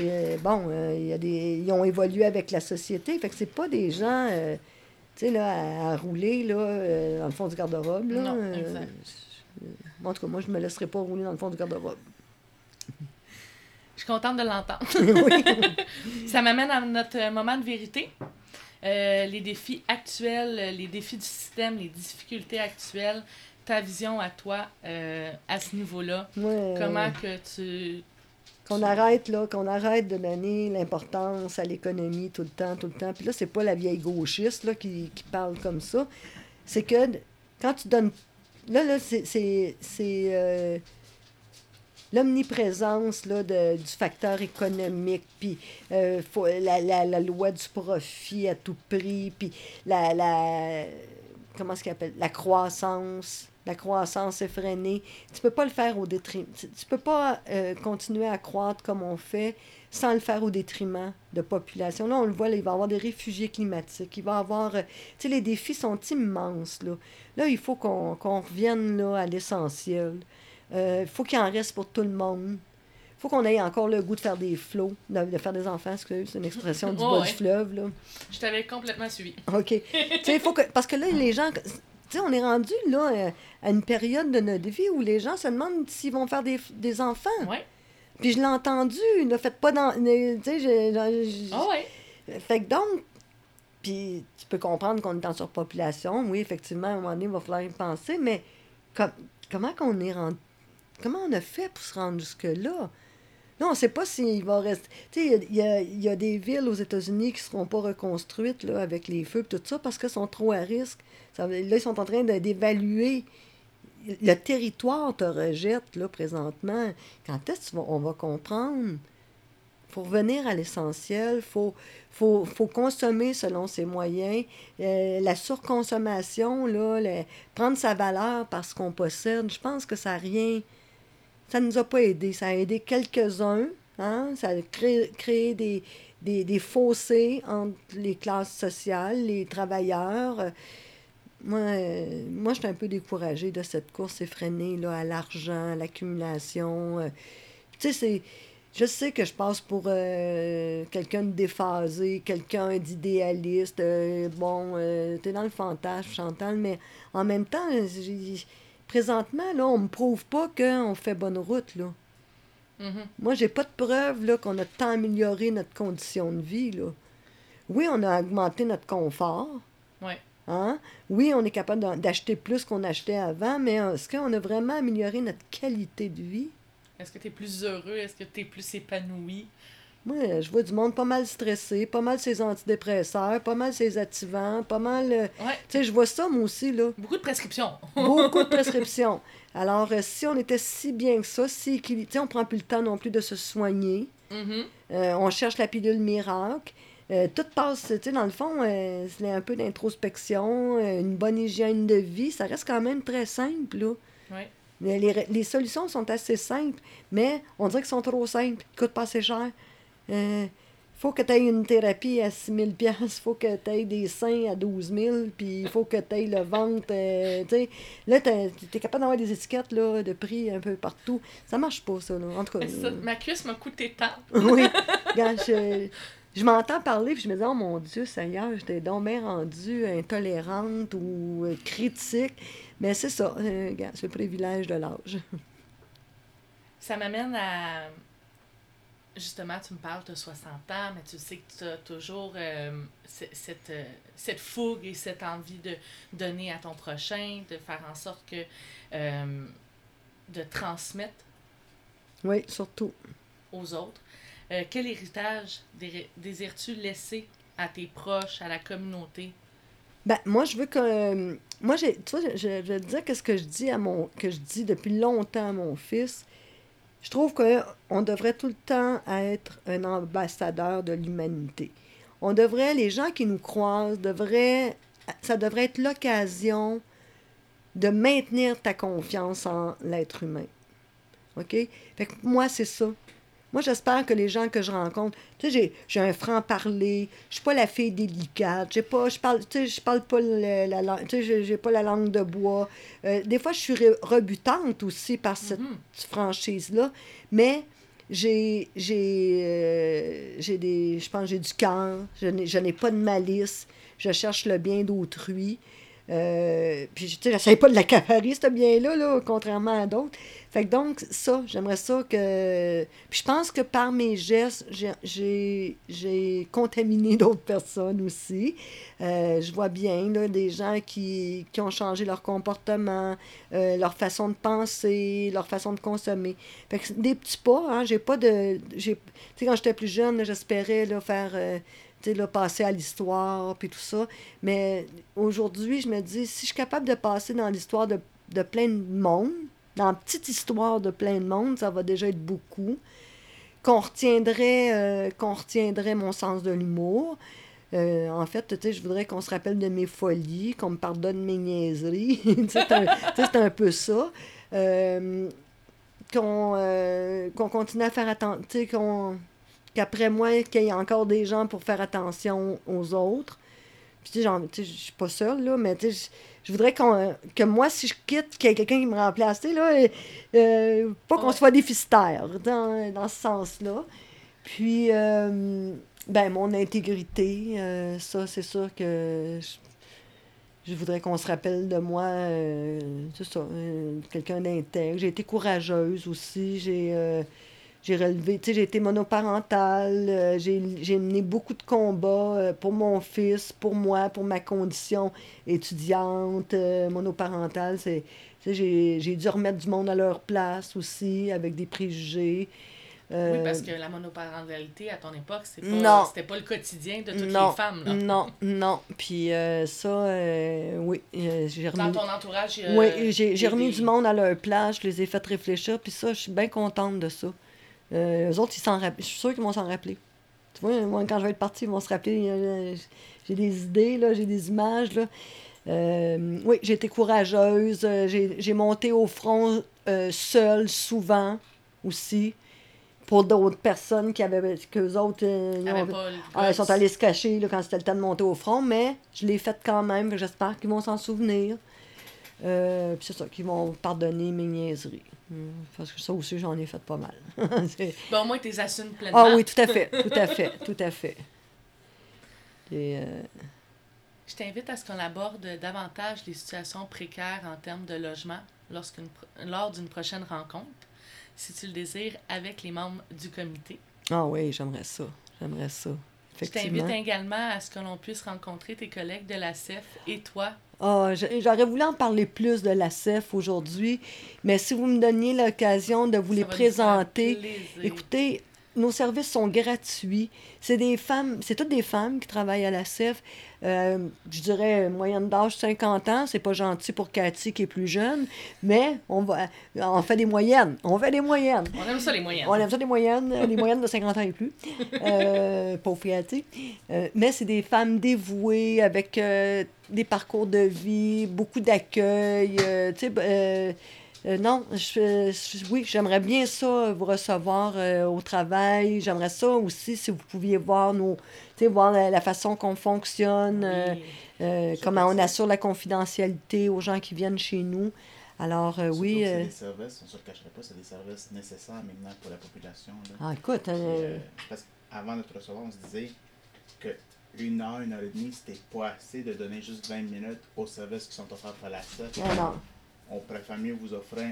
euh, bon, euh, y a des, ils ont évolué avec la société. Fait que c'est pas des gens, euh, là, à, à rouler, là, euh, dans le fond du garde-robe. Non, Euh, exact. Je- en tout cas, moi, je me laisserai pas rouler dans le fond du garde-robe. Je suis contente de l'entendre. oui. Ça m'amène à notre euh, moment de vérité. Euh, les défis actuels, euh, les défis du système, les difficultés actuelles, ta vision à toi euh, à ce niveau-là. Euh, Comment que tu... Qu'on arrête, là, qu'on arrête de donner l'importance à l'économie tout le temps, tout le temps. Puis là, c'est pas la vieille gauchiste là, qui, qui parle comme ça. C'est que quand tu donnes. Là, là, c'est. euh, L'omniprésence du facteur économique, puis euh, la, la, la loi du profit à tout prix, puis la, la, comment la croissance, la croissance effrénée. Tu peux pas le faire au détriment. Tu, tu peux pas euh, continuer à croître comme on fait sans le faire au détriment de population. Là, on le voit, là, il va y avoir des réfugiés climatiques. Il va y avoir... euh, tu sais, les défis sont immenses, là. Là, il faut qu'on qu'on revienne là, à l'essentiel. Euh, Il faut qu'il en reste pour tout le monde. Il faut qu'on ait encore le goût de faire des flots, de, de faire des enfants, excusez, c'est une expression du bas ouais. du fleuve, là. Je t'avais complètement suivi. OK. tu sais, il faut que... Parce que là, les gens... Tu sais, on est rendu, là, euh, à une période de notre vie où les gens se demandent s'ils vont faire des, des enfants. Ouais. Puis je l'ai entendu, ne faites pas dans... Tu sais, Ah ouais. fait que donc, puis tu peux comprendre qu'on est en surpopulation. Oui, effectivement, à un moment donné, il va falloir y penser, mais com- comment qu'on est rendu. Comment on a fait pour se rendre jusque-là? Là, on ne sait pas s'il va rester. Tu sais, il y a, il y a des villes aux États-Unis qui ne seront pas reconstruites là, avec les feux et tout ça parce qu'elles sont trop à risque. Ça là, ils sont en train d'évaluer. Le territoire te rejette, là, présentement. Quand est-ce qu'on va comprendre? faut revenir à l'essentiel, faut, faut, faut consommer selon ses moyens. Euh, la surconsommation, là, prendre sa valeur parce qu'on possède, je pense que ça a rien. Ça nous a pas aidé. Ça a aidé quelques-uns. Hein? Ça a créé, créé des, des, des fossés entre les classes sociales, les travailleurs. Moi, euh, moi je suis un peu découragée de cette course effrénée là, à l'argent, à l'accumulation. Euh, tu sais, c'est. Je sais que je passe pour euh, quelqu'un de déphasé, quelqu'un d'idéaliste. euh, bon, t'es dans le fantasme, Chantal, mais en même temps, j'ai- présentement, là, on me prouve pas qu'on fait bonne route, là. Mhm. Moi, j'ai pas de preuve là, qu'on a tant amélioré notre condition de vie. Là. Oui, on a augmenté notre confort. Ouais. Hein? Oui, on est capable d'acheter plus qu'on achetait avant, mais est-ce qu'on a vraiment amélioré notre qualité de vie? Est-ce que tu es plus heureux? Est-ce que tu es plus épanoui? Moi, je vois du monde pas mal stressé, pas mal ses antidépresseurs, pas mal ses activants, pas mal... euh, Ouais. Tu sais, je vois ça, moi aussi, là. Beaucoup de prescriptions. Beaucoup de prescriptions. Alors, euh, si on était si bien que ça, si tu sais, on prend plus le temps non plus de se soigner, Mhm. Euh, on cherche la pilule miracle. Euh, tout passe, tu sais, dans le fond, euh, c'est un peu d'introspection, euh, une bonne hygiène de vie. Ça reste quand même très simple, là. Ouais. Les, solutions sont assez simples, mais on dirait qu'elles sont trop simples, ils coûtent pas assez cher. Il faut que tu aies une thérapie à 6 000 il faut que tu aies des seins à 12 000 puis il faut que tu aies le ventre. tu sais. là, tu es capable d'avoir des étiquettes là, de prix un peu partout. Ça marche pas, ça. Là. En tout cas, Ça, ma cuisse m'a coûté tant. oui. Je, je m'entends parler, puis je me dis, oh mon Dieu, Seigneur, j'étais donc bien rendue intolérante ou critique. Mais c'est ça, euh, c'est le privilège de l'âge. Ça m'amène à. Justement, tu me parles, tu as 60 ans, mais tu sais que tu as toujours euh, cette, euh, cette fougue et cette envie de donner à ton prochain, de faire en sorte que. de transmettre Oui, surtout. aux autres. Euh, quel héritage dé- désires-tu laisser à tes proches, à la communauté? Ben, moi, je veux que. euh, moi, j'ai, tu vois, je, vais te dire qu'est-ce que je dis à mon. que je dis depuis longtemps à mon fils. Je trouve qu'on devrait tout le temps être un ambassadeur de l'humanité. On devrait, les gens qui nous croisent, devraient, ça devrait être l'occasion de maintenir ta confiance en l'être humain. OK? Fait que moi, c'est ça. Moi, j'espère que les gens que je rencontre, tu sais, j'ai, un franc-parler, je suis pas la fille délicate, j'ai pas, je parle, tu sais, je parle pas la langue, tu sais, j'ai, j'ai pas la langue de bois. Euh, des fois, je suis re- rebutante aussi par cette Mhm. franchise-là, mais j'ai, j'ai, euh, j'ai des, je pense, j'ai du cœur, je n'ai, je n'ai pas de malice, je cherche le bien d'autrui. Euh, puis, tu sais, j'essaie pas de l'accaparer, ce bien-là, là, contrairement à d'autres. Fait que donc, ça, j'aimerais ça que... Puis je pense que par mes gestes, j'ai- contaminé d'autres personnes aussi. Euh, je vois bien, là, des gens qui, qui ont changé leur comportement, euh, leur façon de penser, leur façon de consommer. Fait que des petits pas, hein, j'ai pas de... Tu sais, quand j'étais plus jeune, j'espérais, faire... tu sais, passer à l'histoire, puis tout ça. Mais aujourd'hui, je me dis, si je suis capable de passer dans l'histoire de, de plein de monde, dans la petite histoire de plein de monde, ça va déjà être beaucoup. Qu'on retiendrait, euh, qu'on retiendrait mon sens de l'humour. Euh, en fait, tu sais, je voudrais qu'on se rappelle de mes folies, qu'on me pardonne mes niaiseries. C'est un, un peu ça. Euh, qu'on continue à faire attention, qu'après moi, qu'il y ait encore des gens pour faire attention aux autres. Puis, tu sais, je suis pas seule, là, mais tu sais, je- voudrais qu'on, que moi, si je quitte, qu'il y ait quelqu'un qui me remplace, tu sais, là, euh, pas qu'on Ouais. soit déficitaire dans, dans ce sens-là. Puis, euh, ben, mon intégrité, euh, ça, c'est sûr que je, je voudrais qu'on se rappelle de moi, c'est ça, quelqu'un d'intègre. J'ai été courageuse aussi, j'ai j'ai relevé, tu sais, j'ai été monoparentale, euh, j'ai mené beaucoup de combats euh, pour mon fils, pour moi, pour ma condition étudiante, euh, monoparentale. C'est, j'ai dû remettre du monde à leur place aussi, avec des préjugés. Oui, parce que la monoparentalité, à ton époque, Non. pas, c'était pas le quotidien de toutes non, les femmes. Là. Non, non. Puis ça, oui, j'ai Dans remis... ton entourage, Oui, j'ai remis des- du monde à leur place, je les ai fait réfléchir, puis ça, je suis bien contente de ça. Euh, eux autres, ils s'en. Je suis sûre qu'ils vont s'en rappeler. Tu vois, moi, quand je vais être partie, ils vont se rappeler. euh, j'ai des idées, là, j'ai des images, là. Euh, oui, j'ai été courageuse. euh, J'ai monté au front seule, souvent, aussi, pour d'autres personnes qui avaient... qu'eux autres... euh, le ah, sont allés se cacher là, quand c'était le temps de monter au front, mais je l'ai fait quand même. J'espère qu'ils vont s'en souvenir. Euh, puis c'est ça, qu'ils vont pardonner mes niaiseries. Hum, Parce que ça aussi, j'en ai fait pas mal. Au moins, tu les assumes pleinement. ah oui, tout à fait, tout à fait, tout à fait. Et, euh, Je t'invite à ce qu'on aborde davantage les situations précaires en termes de logement lors d'une prochaine rencontre, si tu le désires, avec les membres du comité. Ah oui, j'aimerais ça. J'aimerais ça. Je t'invite également à ce que l'on puisse rencontrer tes collègues de la CEF et toi. Ah, j'aurais voulu en parler plus de la CEF aujourd'hui, mais si vous me donniez l'occasion de vous Ça les présenter. Écoutez, nos services sont gratuits. C'est des femmes, c'est toutes des femmes qui travaillent à la CEF. Euh, je dirais moyenne d'âge 50 ans. C'est pas gentil pour Cathy qui est plus jeune, mais on va, on fait des moyennes. On fait des moyennes. On aime ça, les moyens. On aime ça des moyennes, les moyennes de 50 ans et plus. Euh, pauvre Cathy. Euh, mais c'est des femmes dévouées avec euh, des parcours de vie, beaucoup d'accueil. tu sais, euh, euh, non, je, je- oui, j'aimerais bien ça, vous recevoir euh, au travail. J'aimerais ça aussi si vous pouviez voir nos, tu sais, voir la, la façon qu'on fonctionne, euh, Oui. euh, comment on assure la confidentialité aux gens qui viennent chez nous. Alors, euh, oui. c'est euh, des services, on ne se le cacherait pas, c'est des services nécessaires maintenant pour la population. là. ah, écoute, Puis, euh, euh, parce qu'avant de te recevoir, on se disait que une heure, une heure et demie, c'était pas assez de donner juste 20 minutes aux services qui sont offerts par la CEF. ah non. On préfère mieux vous offrir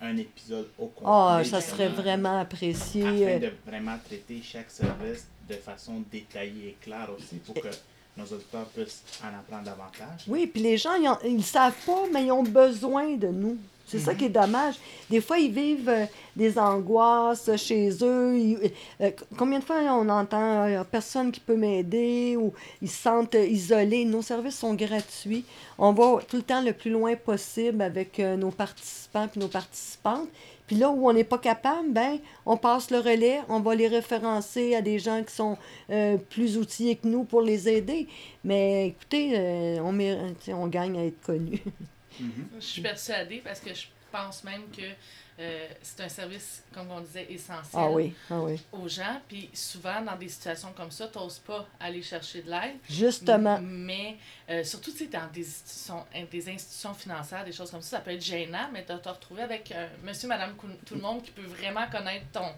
un épisode au complet. Ah, ça serait vraiment apprécié. Afin de vraiment traiter chaque service de façon détaillée et claire aussi pour que nos auditeurs puissent en apprendre davantage. Oui, puis les gens, ils, le savent pas, mais ils ont besoin de nous. C'est ça qui est dommage. Des fois, ils vivent euh, des angoisses chez eux. Ils- euh, combien de fois on entend euh, personne qui peut m'aider ou ils se sentent euh, isolés? Nos services sont gratuits. On va tout le temps le plus loin possible avec euh, nos participants puis nos participantes. Puis là où on n'est pas capable, ben, on passe le relais, on va les référencer à des gens qui sont euh, plus outillés que nous pour les aider. Mais écoutez, euh, on, on gagne à être Mhm. Je suis persuadée parce que je pense même que euh, c'est un service, comme on disait, essentiel ah oui, ah oui. aux gens. Puis souvent, dans des situations comme ça, tu n'oses pas aller chercher de l'aide. Justement. Mais euh, surtout, tu sais, dans des institutions, des institutions financières, des choses comme ça, ça peut être gênant, mais de te retrouver avec euh, monsieur, madame, tout le monde qui peut vraiment connaître ton,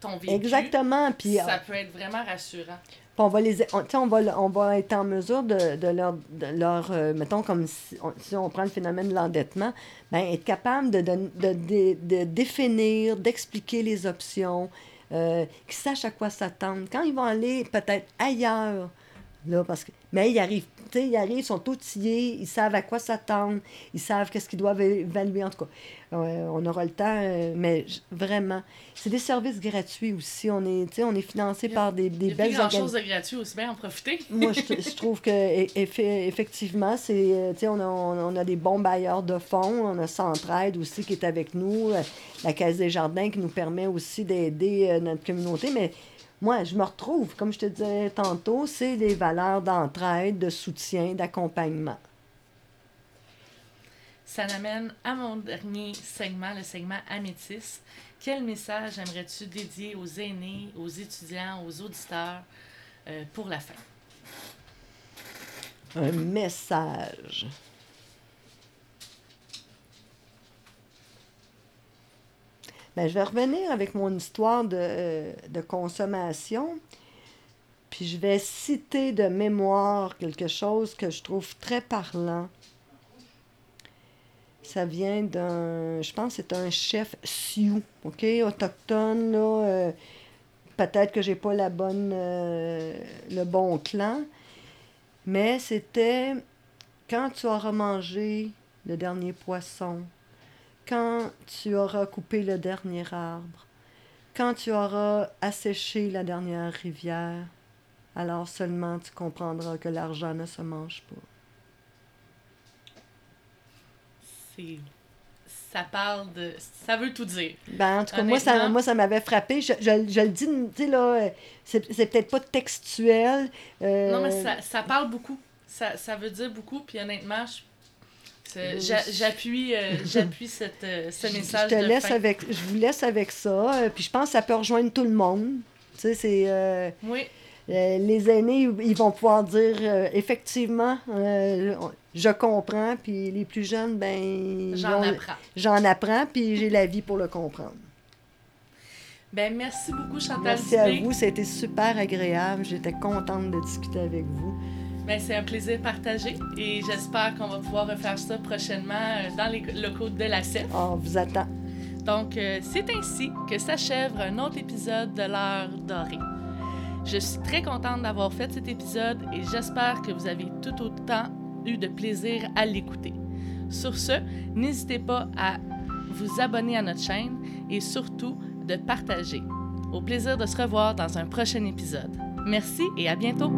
ton vécu. Exactement. Puis Ça euh, peut être vraiment rassurant. On va les on, on va on va être en mesure de, de leur de leur euh, mettons comme si on, prend le phénomène de l'endettement, ben être capable de, de- de définir, d'expliquer les options, euh, qu'ils sachent à quoi s'attendre. Quand ils vont aller peut-être ailleurs, là, parce que mais ils arrivent, ils arrivent, ils sont outillés, ils savent à quoi s'attendre, ils savent qu'est-ce qu'ils doivent évaluer en tout cas. Euh, on aura le temps, euh, mais vraiment, c'est des services gratuits aussi. On est, on est financé Il y a- par des, Il des n'y a plus belles organisations. de gratuit, aussi bien en profiter. Moi, je, je trouve que e- effe- effectivement, c'est, euh, on a, on a des bons bailleurs de fonds. On a Centraide aussi qui est avec nous, euh, la Caisse des Jardins qui nous permet aussi d'aider notre communauté. Mais moi, je me retrouve, comme je te disais tantôt, c'est des valeurs d'entraide, de soutien, d'accompagnement. Ça m'amène à mon dernier segment, le segment Amétis. Quel message aimerais-tu dédier aux aînés, aux étudiants, aux auditeurs euh, pour la fin? Un message. Ben, je vais revenir avec mon histoire de, euh, de consommation. Puis je vais citer de mémoire quelque chose que je trouve très parlant. Ça vient d'un, je pense c'est un chef Sioux, OK, autochtone, là. euh, Peut-être que j'ai pas la bonne, euh, le bon clan, mais c'était quand tu auras mangé le dernier poisson, quand tu auras coupé le dernier arbre, quand tu auras asséché la dernière rivière, alors seulement tu comprendras que l'argent ne se mange pas. C'est... Ça parle de... Ça veut tout dire. Ben, en tout cas, moi, ça, moi, ça m'avait frappé. Je, je- je le dis, tu sais, là, euh, c'est peut-être pas textuel. euh, Non, mais ça, ça parle beaucoup. Ça, ça veut dire beaucoup, puis honnêtement, je- j'appuie, euh, j'appuie cette, euh, ce message je te de laisse fin. avec, je vous laisse avec ça. euh, puis je pense que ça peut rejoindre tout le monde. Tu sais, c'est... Oui, les aînés, ils vont pouvoir dire effectivement, je comprends, puis les plus jeunes, ben, j'en apprends. j'en apprends, puis j'ai la vie pour le comprendre. Ben, merci beaucoup, Chantal Merci à vous, été super agréable. J'étais contente de discuter avec vous. Ben, c'est un plaisir partagé et j'espère qu'on va pouvoir refaire ça prochainement euh, dans les locaux de la CEF. On vous attend. Donc, euh, c'est ainsi que s'achève un autre épisode de l'heure dorée. Je suis très contente d'avoir fait cet épisode et j'espère que vous avez tout autant eu de plaisir à l'écouter. Sur ce, n'hésitez pas à vous abonner à notre chaîne et surtout de partager. Au plaisir de se revoir dans un prochain épisode. Merci et à bientôt!